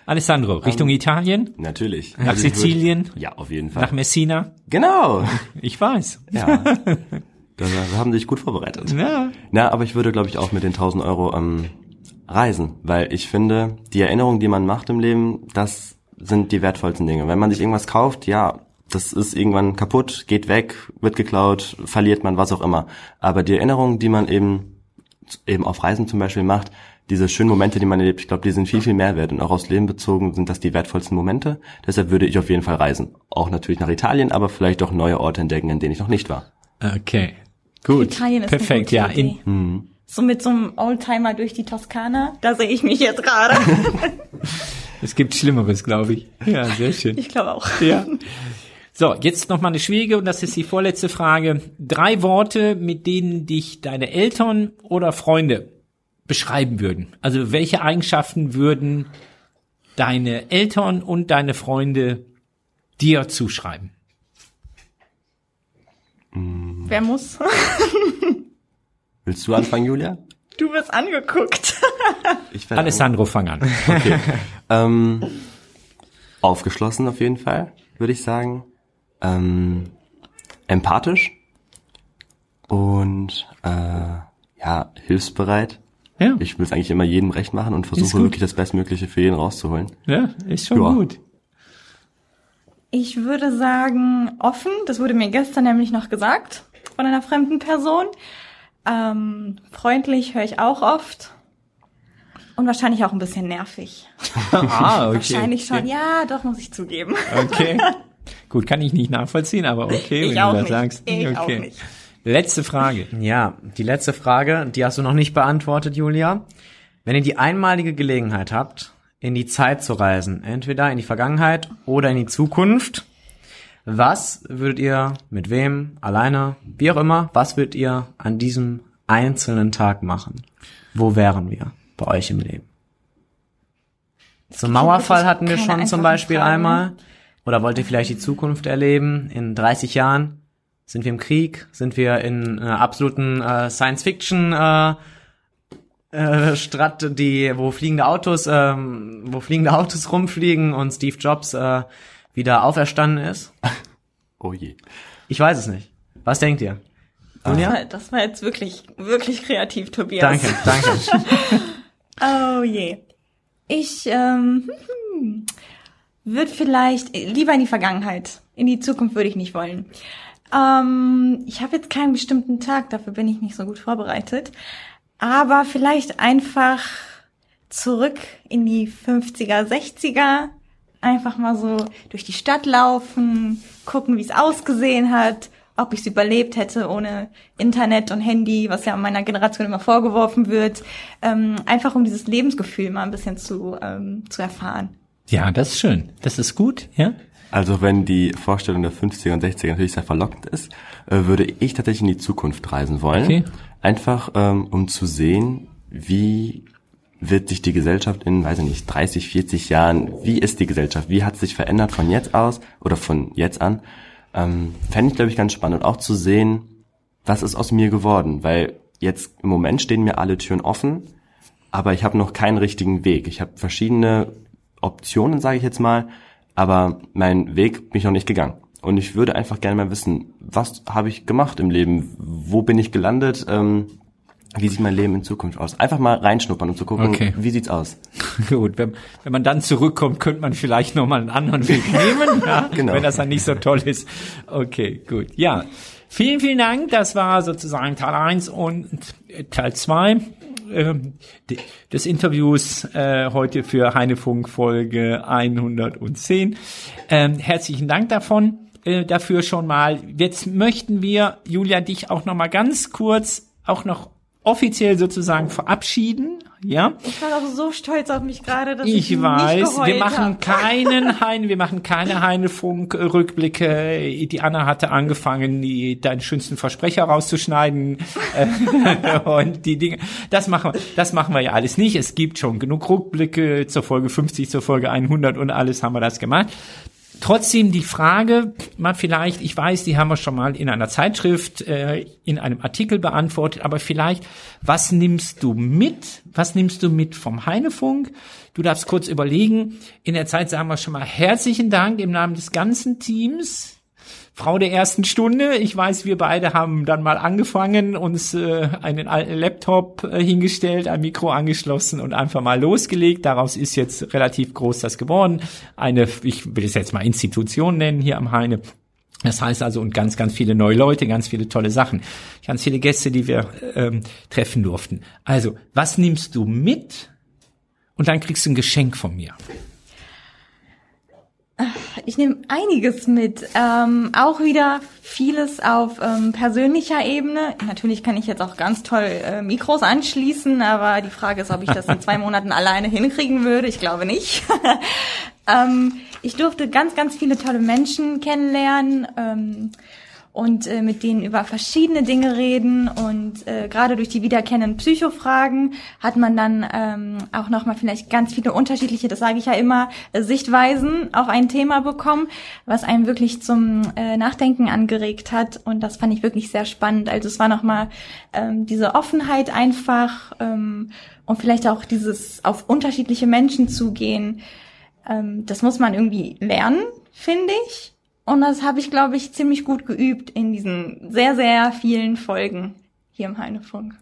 Alessandro, Richtung Italien, Natürlich. nach Also ich Sizilien, Ja, auf jeden Fall. nach Messina. genau. Ich weiß. Ja. Da haben sich gut vorbereitet. Ja. Na, aber ich würde, glaube ich, auch mit den 1000 Euro ähm, reisen, weil ich finde, die Erinnerungen, die man macht im Leben, das sind die wertvollsten Dinge. Wenn man sich irgendwas kauft, ja, das ist irgendwann kaputt, geht weg, wird geklaut, verliert man, was auch immer. Aber die Erinnerungen, die man eben eben auf Reisen zum Beispiel macht, diese schönen Momente, die man erlebt, ich glaube, die sind viel, viel mehr wert. Und auch aufs Leben bezogen sind das die wertvollsten Momente. Deshalb würde ich auf jeden Fall reisen. Auch natürlich nach Italien, aber vielleicht auch neue Orte entdecken, in denen ich noch nicht war. Okay. Gut. Italien ist Perfekt, ja. In, So mit so einem Oldtimer durch die Toskana, da sehe ich mich jetzt gerade. es gibt Schlimmeres, glaube ich. Ja, sehr schön. ich glaube auch. Ja. So, jetzt noch mal eine schwierige und das ist die vorletzte Frage. Drei Worte, mit denen dich deine Eltern oder Freunde beschreiben würden. Also welche Eigenschaften würden deine Eltern und deine Freunde dir zuschreiben? Wer muss? Willst du anfangen, Julia? Du wirst angeguckt. Ich werde Alessandro, fang an. Ähm, aufgeschlossen auf jeden Fall, würde ich sagen. Ähm, empathisch und äh, ja, hilfsbereit. Ja, Ich will es eigentlich immer jedem recht machen und versuche wirklich das Bestmögliche für jeden rauszuholen. ja ist schon Ja. gut. Ich würde sagen offen. Das wurde mir gestern nämlich noch gesagt von einer fremden Person. Ähm, freundlich höre ich auch oft. Und wahrscheinlich auch ein bisschen nervig. Ah, okay. Wahrscheinlich schon. Ja, doch, muss ich zugeben. Okay. Gut, kann ich nicht nachvollziehen, aber okay, Ich wenn auch du das nicht. sagst. Ich okay. auch nicht. Letzte Frage. Ja, die letzte Frage, die hast du noch nicht beantwortet, Julia. Wenn ihr die einmalige Gelegenheit habt, in die Zeit zu reisen, entweder in die Vergangenheit oder in die Zukunft, was würdet ihr mit wem, alleine, wie auch immer, was würdet ihr an diesem einzelnen Tag machen? Wo wären wir bei euch im Leben? Zum Mauerfall hatten wir schon zum Beispiel Fragen. einmal. Oder wollt ihr vielleicht die Zukunft erleben? In 30 Jahren? Sind wir im Krieg? Sind wir in äh, absoluten äh, Science-Fiction äh, äh, Strat, die, wo fliegende Autos, ähm, wo fliegende Autos rumfliegen und Steve Jobs äh, wieder auferstanden ist? Oh je. Ich weiß es nicht. Was denkt ihr? Julia? Das war jetzt wirklich, wirklich kreativ, Tobias. Danke, danke. Oh je. Ich ähm, würde vielleicht lieber in die Vergangenheit. In die Zukunft würde ich nicht wollen. Ähm, ich habe jetzt keinen bestimmten Tag, dafür bin ich nicht so gut vorbereitet. Aber vielleicht einfach zurück in die 50er, 60er. Einfach mal so durch die Stadt laufen, gucken, wie es ausgesehen hat, ob ich es überlebt hätte ohne Internet und Handy, was ja meiner Generation immer vorgeworfen wird. Ähm, einfach um dieses Lebensgefühl mal ein bisschen zu, ähm, zu erfahren. Ja, das ist schön. Das ist gut, ja? Also wenn die Vorstellung der 50er und 60er natürlich sehr verlockend ist, äh, würde ich tatsächlich in die Zukunft reisen wollen. Okay. Einfach ähm, um zu sehen, wie wird sich die Gesellschaft in, weiß ich nicht, 30, 40 Jahren, wie ist die Gesellschaft, wie hat sich verändert von jetzt aus oder von jetzt an? Ähm, Fände ich, glaube ich, ganz spannend. Und auch zu sehen, was ist aus mir geworden? Weil jetzt im Moment stehen mir alle Türen offen, aber ich habe noch keinen richtigen Weg. Ich habe verschiedene Optionen, sage ich jetzt mal, aber mein Weg bin ich noch nicht gegangen. Und ich würde einfach gerne mal wissen, was habe ich gemacht im Leben? Wo bin ich gelandet? Ähm, wie sieht mein Leben in Zukunft aus? Einfach mal reinschnuppern, um zu gucken, okay. wie sieht's aus. Gut, wenn, wenn man dann zurückkommt, könnte man vielleicht noch mal einen anderen Weg nehmen, ja? genau. wenn das dann nicht so toll ist. Okay, gut. Ja, vielen, vielen Dank. Das war sozusagen Teil 1 und Teil 2 ähm, des Interviews äh, heute für Heinefunk Folge 110. Ähm, herzlichen Dank davon äh, dafür schon mal. Jetzt möchten wir Julia dich auch noch mal ganz kurz auch noch offiziell sozusagen verabschieden. Ja. Ich war auch so stolz auf mich gerade, dass ich, ich weiß, wir machen hab. keinen Heine, wir machen keine Heinefunk-Rückblicke. Die Anna hatte angefangen, die, deinen schönsten Versprecher rauszuschneiden und die Dinge. Das machen, wir, das machen wir ja alles nicht. Es gibt schon genug Rückblicke zur Folge 50, zur Folge 100 und alles haben wir das gemacht. Trotzdem die Frage, mal vielleicht, ich weiß, die haben wir schon mal in einer Zeitschrift, äh, in einem Artikel beantwortet, aber vielleicht, was nimmst du mit? Was nimmst du mit vom Heinefunk? Du darfst kurz überlegen. In der Zeit sagen wir schon mal herzlichen Dank im Namen des ganzen Teams Frau der ersten Stunde. Ich weiß, wir beide haben dann mal angefangen, uns äh, einen alten Laptop äh, hingestellt, ein Mikro angeschlossen und einfach mal losgelegt. Daraus ist jetzt relativ groß das geworden. Eine, ich will es jetzt mal Institution nennen hier am Heine. Das heißt also, und ganz, ganz viele neue Leute, ganz viele tolle Sachen, ganz viele Gäste, die wir ähm, treffen durften. Also, was nimmst du mit? Und dann kriegst du ein Geschenk von mir. Ich nehme einiges mit. Ähm, auch wieder vieles auf ähm, persönlicher Ebene. Natürlich kann ich jetzt auch ganz toll äh, Mikros anschließen, aber die Frage ist, ob ich das in zwei Monaten alleine hinkriegen würde. Ich glaube nicht. ähm, ich durfte ganz, ganz viele tolle Menschen kennenlernen. Ähm, und äh, mit denen über verschiedene Dinge reden und äh, gerade durch die wiederkehrenden Psychofragen hat man dann ähm, auch nochmal vielleicht ganz viele unterschiedliche, das sage ich ja immer, äh, Sichtweisen auf ein Thema bekommen, was einen wirklich zum äh, Nachdenken angeregt hat und das fand ich wirklich sehr spannend. Also es war nochmal ähm, diese Offenheit einfach ähm, und vielleicht auch dieses auf unterschiedliche Menschen zugehen. Ähm, das muss man irgendwie lernen, finde ich. Und das habe ich, glaube ich, ziemlich gut geübt in diesen sehr, sehr vielen Folgen hier im Heinefunk.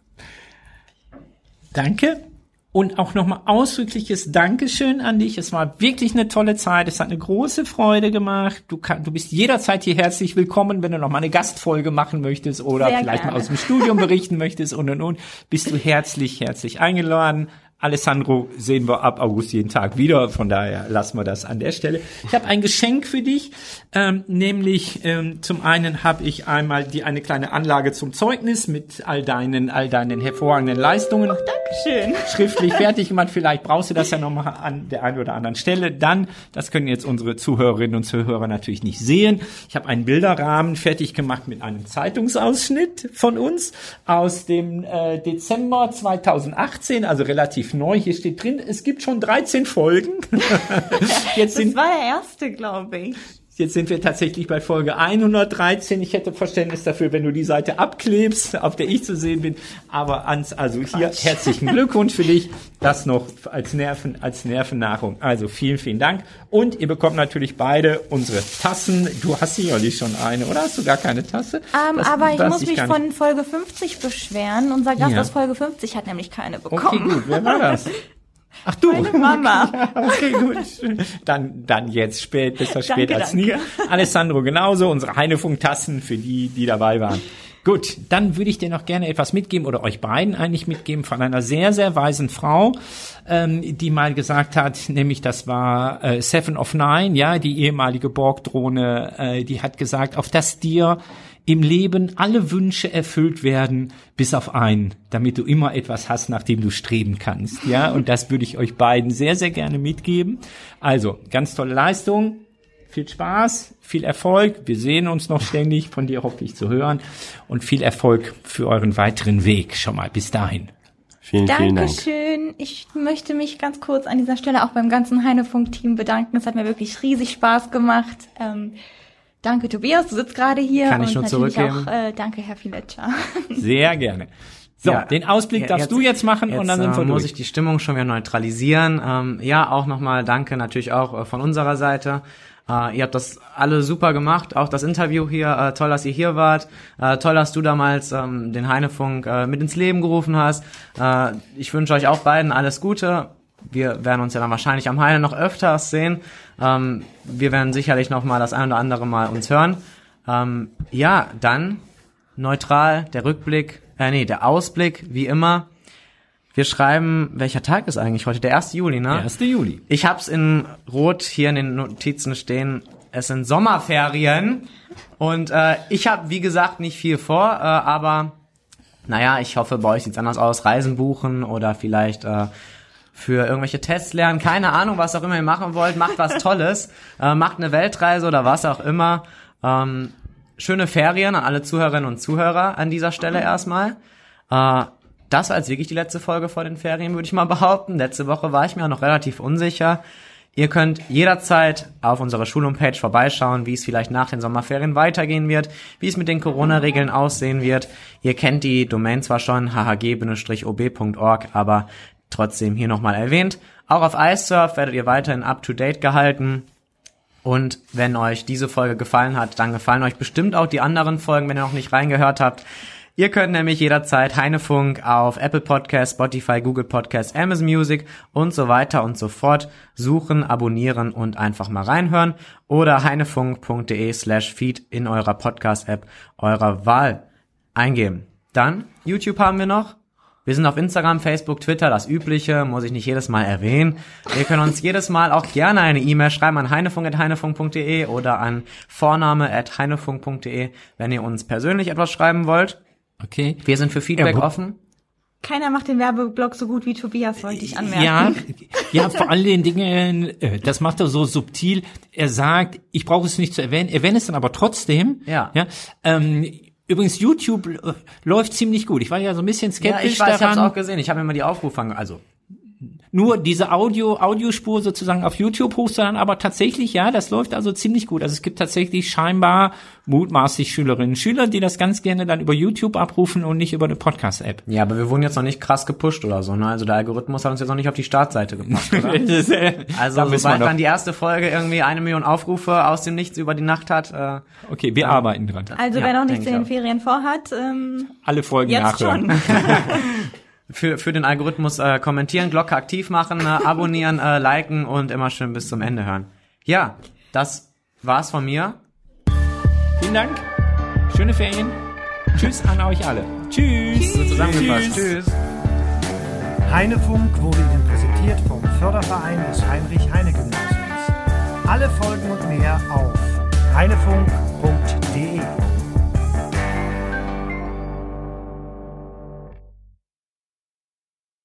Danke. Und auch nochmal ausdrückliches Dankeschön an dich. Es war wirklich eine tolle Zeit. Es hat eine große Freude gemacht. Du, kann, du bist jederzeit hier herzlich willkommen, wenn du noch mal eine Gastfolge machen möchtest oder Sehr vielleicht gerne. mal aus dem Studium berichten möchtest und und und. Bist du herzlich, herzlich eingeladen. Alessandro sehen wir ab August jeden Tag wieder, von daher lassen wir das an der Stelle. Ich habe ein Geschenk für dich, ähm, nämlich ähm, zum einen habe ich einmal die eine kleine Anlage zum Zeugnis mit all deinen all deinen hervorragenden Leistungen. Ach, Dankeschön. Schriftlich fertig gemacht. Vielleicht brauchst du das ja nochmal an der einen oder anderen Stelle. Dann, das können jetzt unsere Zuhörerinnen und Zuhörer natürlich nicht sehen. Ich habe einen Bilderrahmen fertig gemacht mit einem Zeitungsausschnitt von uns aus dem äh, Dezember 2018, also relativ relativ neu. Hier steht drin, es gibt schon 13 Folgen. Jetzt sind, das war der erste, glaube ich. Jetzt sind wir tatsächlich bei Folge 113. Ich hätte Verständnis dafür, wenn du die Seite abklebst, auf der ich zu sehen bin. Aber ans, also hier Quatsch. herzlichen Glückwunsch für dich. Das noch als Nerven, als Nervennahrung. Also vielen, vielen Dank. Und ihr bekommt natürlich beide unsere Tassen. Du hast sicherlich schon eine, oder hast du gar keine Tasse? Um, ähm, das, aber ich muss ich mich von Folge 50 beschweren. Unser Gast ja. aus Folge 50 hat nämlich keine bekommen. Okay, gut. Wer war das? Ach du. Meine Mama. okay, gut. Dann, dann jetzt spät, besser spät danke, als nie. Alessandro genauso, unsere Heinefunk-Tassen für die, die dabei waren. Gut, dann würde ich dir noch gerne etwas mitgeben oder euch beiden eigentlich mitgeben von einer sehr, sehr weisen Frau, ähm, die mal gesagt hat, nämlich das war äh, Seven of Nine, ja, die ehemalige Borg-Drohne, äh, die hat gesagt, auf das dir im Leben alle Wünsche erfüllt werden, bis auf einen, damit du immer etwas hast, nach dem du streben kannst. Ja, und das würde ich euch beiden sehr, sehr gerne mitgeben. Also, ganz tolle Leistung. Viel Spaß, viel Erfolg. Wir sehen uns noch ständig, von dir hoffe ich zu hören. Und viel Erfolg für euren weiteren Weg schon mal. Bis dahin. Vielen, vielen Dank. Dankeschön. Ich möchte mich ganz kurz an dieser Stelle auch beim ganzen Heinefunk-Team bedanken. Es hat mir wirklich riesig Spaß gemacht. Ähm, Danke, Tobias, du sitzt gerade hier. Kann ich nur zurückgeben. Auch, äh, danke, Herr Filetscher. Sehr gerne. So, ja, den Ausblick ja, darfst jetzt, du jetzt machen jetzt, und dann sind wir äh, durch. muss ich die Stimmung schon wieder neutralisieren. Ähm, ja, auch nochmal danke natürlich auch äh, von unserer Seite. Uh, ihr habt das alle super gemacht, auch das Interview hier. Uh, toll, dass ihr hier wart. Uh, toll, dass du damals ähm, den Heinefunk mit ins Leben gerufen hast. ich wünsche euch auch beiden alles Gute. Wir werden uns ja dann wahrscheinlich am Heine noch öfters sehen. Ähm, wir werden sicherlich noch mal das ein oder andere Mal uns hören. Ähm, ja, dann neutral der Rückblick, äh, nee, der Ausblick, wie immer. Wir schreiben, welcher Tag ist eigentlich heute? Der 1. Juli, ne? Der 1. Juli. Ich hab's in Rot hier in den Notizen stehen. Es sind Sommerferien. Und äh, ich habe, wie gesagt, nicht viel vor, äh, aber naja, ich hoffe, bei euch sieht's anders aus. Reisen buchen oder vielleicht äh, für irgendwelche Tests lernen, keine Ahnung, was auch immer ihr machen wollt, macht was Tolles, äh, macht eine Weltreise oder was auch immer. Ähm, schöne Ferien an alle Zuhörerinnen und Zuhörer an dieser Stelle erstmal. Äh, das war jetzt wirklich die letzte Folge vor den Ferien, würde ich mal behaupten. Letzte Woche war ich mir auch noch relativ unsicher. Ihr könnt jederzeit auf unserer Schulhomepage vorbeischauen, wie es vielleicht nach den Sommerferien weitergehen wird, wie es mit den Corona-Regeln aussehen wird. Ihr kennt die Domain zwar schon, hhg-ob.org, aber trotzdem hier nochmal erwähnt. Auch auf iSurf werdet ihr weiterhin up-to-date gehalten. Und wenn euch diese Folge gefallen hat, dann gefallen euch bestimmt auch die anderen Folgen, wenn ihr noch nicht reingehört habt. Ihr könnt nämlich jederzeit Heinefunk auf Apple Podcast, Spotify, Google Podcast, Amazon Music und so weiter und so fort suchen, abonnieren und einfach mal reinhören oder heinefunk.de slash feed in eurer Podcast-App eurer Wahl eingeben. Dann YouTube haben wir noch. Wir sind auf Instagram, Facebook, Twitter, das Übliche, muss ich nicht jedes Mal erwähnen. Ihr könnt uns jedes Mal auch gerne eine E-Mail schreiben an heinefunk.heinefunk.de oder an vorname.heinefunk.de, wenn ihr uns persönlich etwas schreiben wollt. Okay. Wir sind für Feedback ja, offen. Keiner macht den Werbeblock so gut wie Tobias, wollte ich anmerken. Ja, ja, vor allen den Dingen, äh, das macht er so subtil. Er sagt, ich brauche es nicht zu erwähnen, erwähne es dann aber trotzdem. Ja. ja ähm, übrigens, YouTube läuft ziemlich gut. Ich war ja so ein bisschen skeptisch ja, ich weiß. Ich habe auch gesehen. Ich habe mir mal die Aufrufe, also nur diese Audio, Audiospur sozusagen auf YouTube hochzuladen, aber tatsächlich, ja, das läuft also ziemlich gut. Also es gibt tatsächlich scheinbar mutmaßlich Schülerinnen und Schüler, die das ganz gerne dann über YouTube abrufen und nicht über eine Podcast-App. Ja, aber wir wurden jetzt noch nicht krass gepusht oder so, ne? Also der Algorithmus hat uns jetzt noch nicht auf die Startseite gebracht, oder? das, äh, also da sobald dann die erste Folge irgendwie eine Million Aufrufe aus dem Nichts über die Nacht hat. Äh, okay, wir arbeiten dran. Also wer noch nichts in den Ferien vorhat, ähm, alle Folgen jetzt nachhören. Schon. für, für den Algorithmus äh, kommentieren, Glocke aktiv machen, äh, abonnieren, äh, liken und immer schön bis zum Ende hören. Ja, das war's von mir. Vielen Dank. Schöne Ferien. Tschüss an euch alle. Tschüss. Tschüss. Zusammengefasst. Tschüss. Heinefunk wurde Ihnen präsentiert vom Förderverein des Heinrich-Heine-Gymnasiums. Alle Folgen und mehr auf heinefunk.de.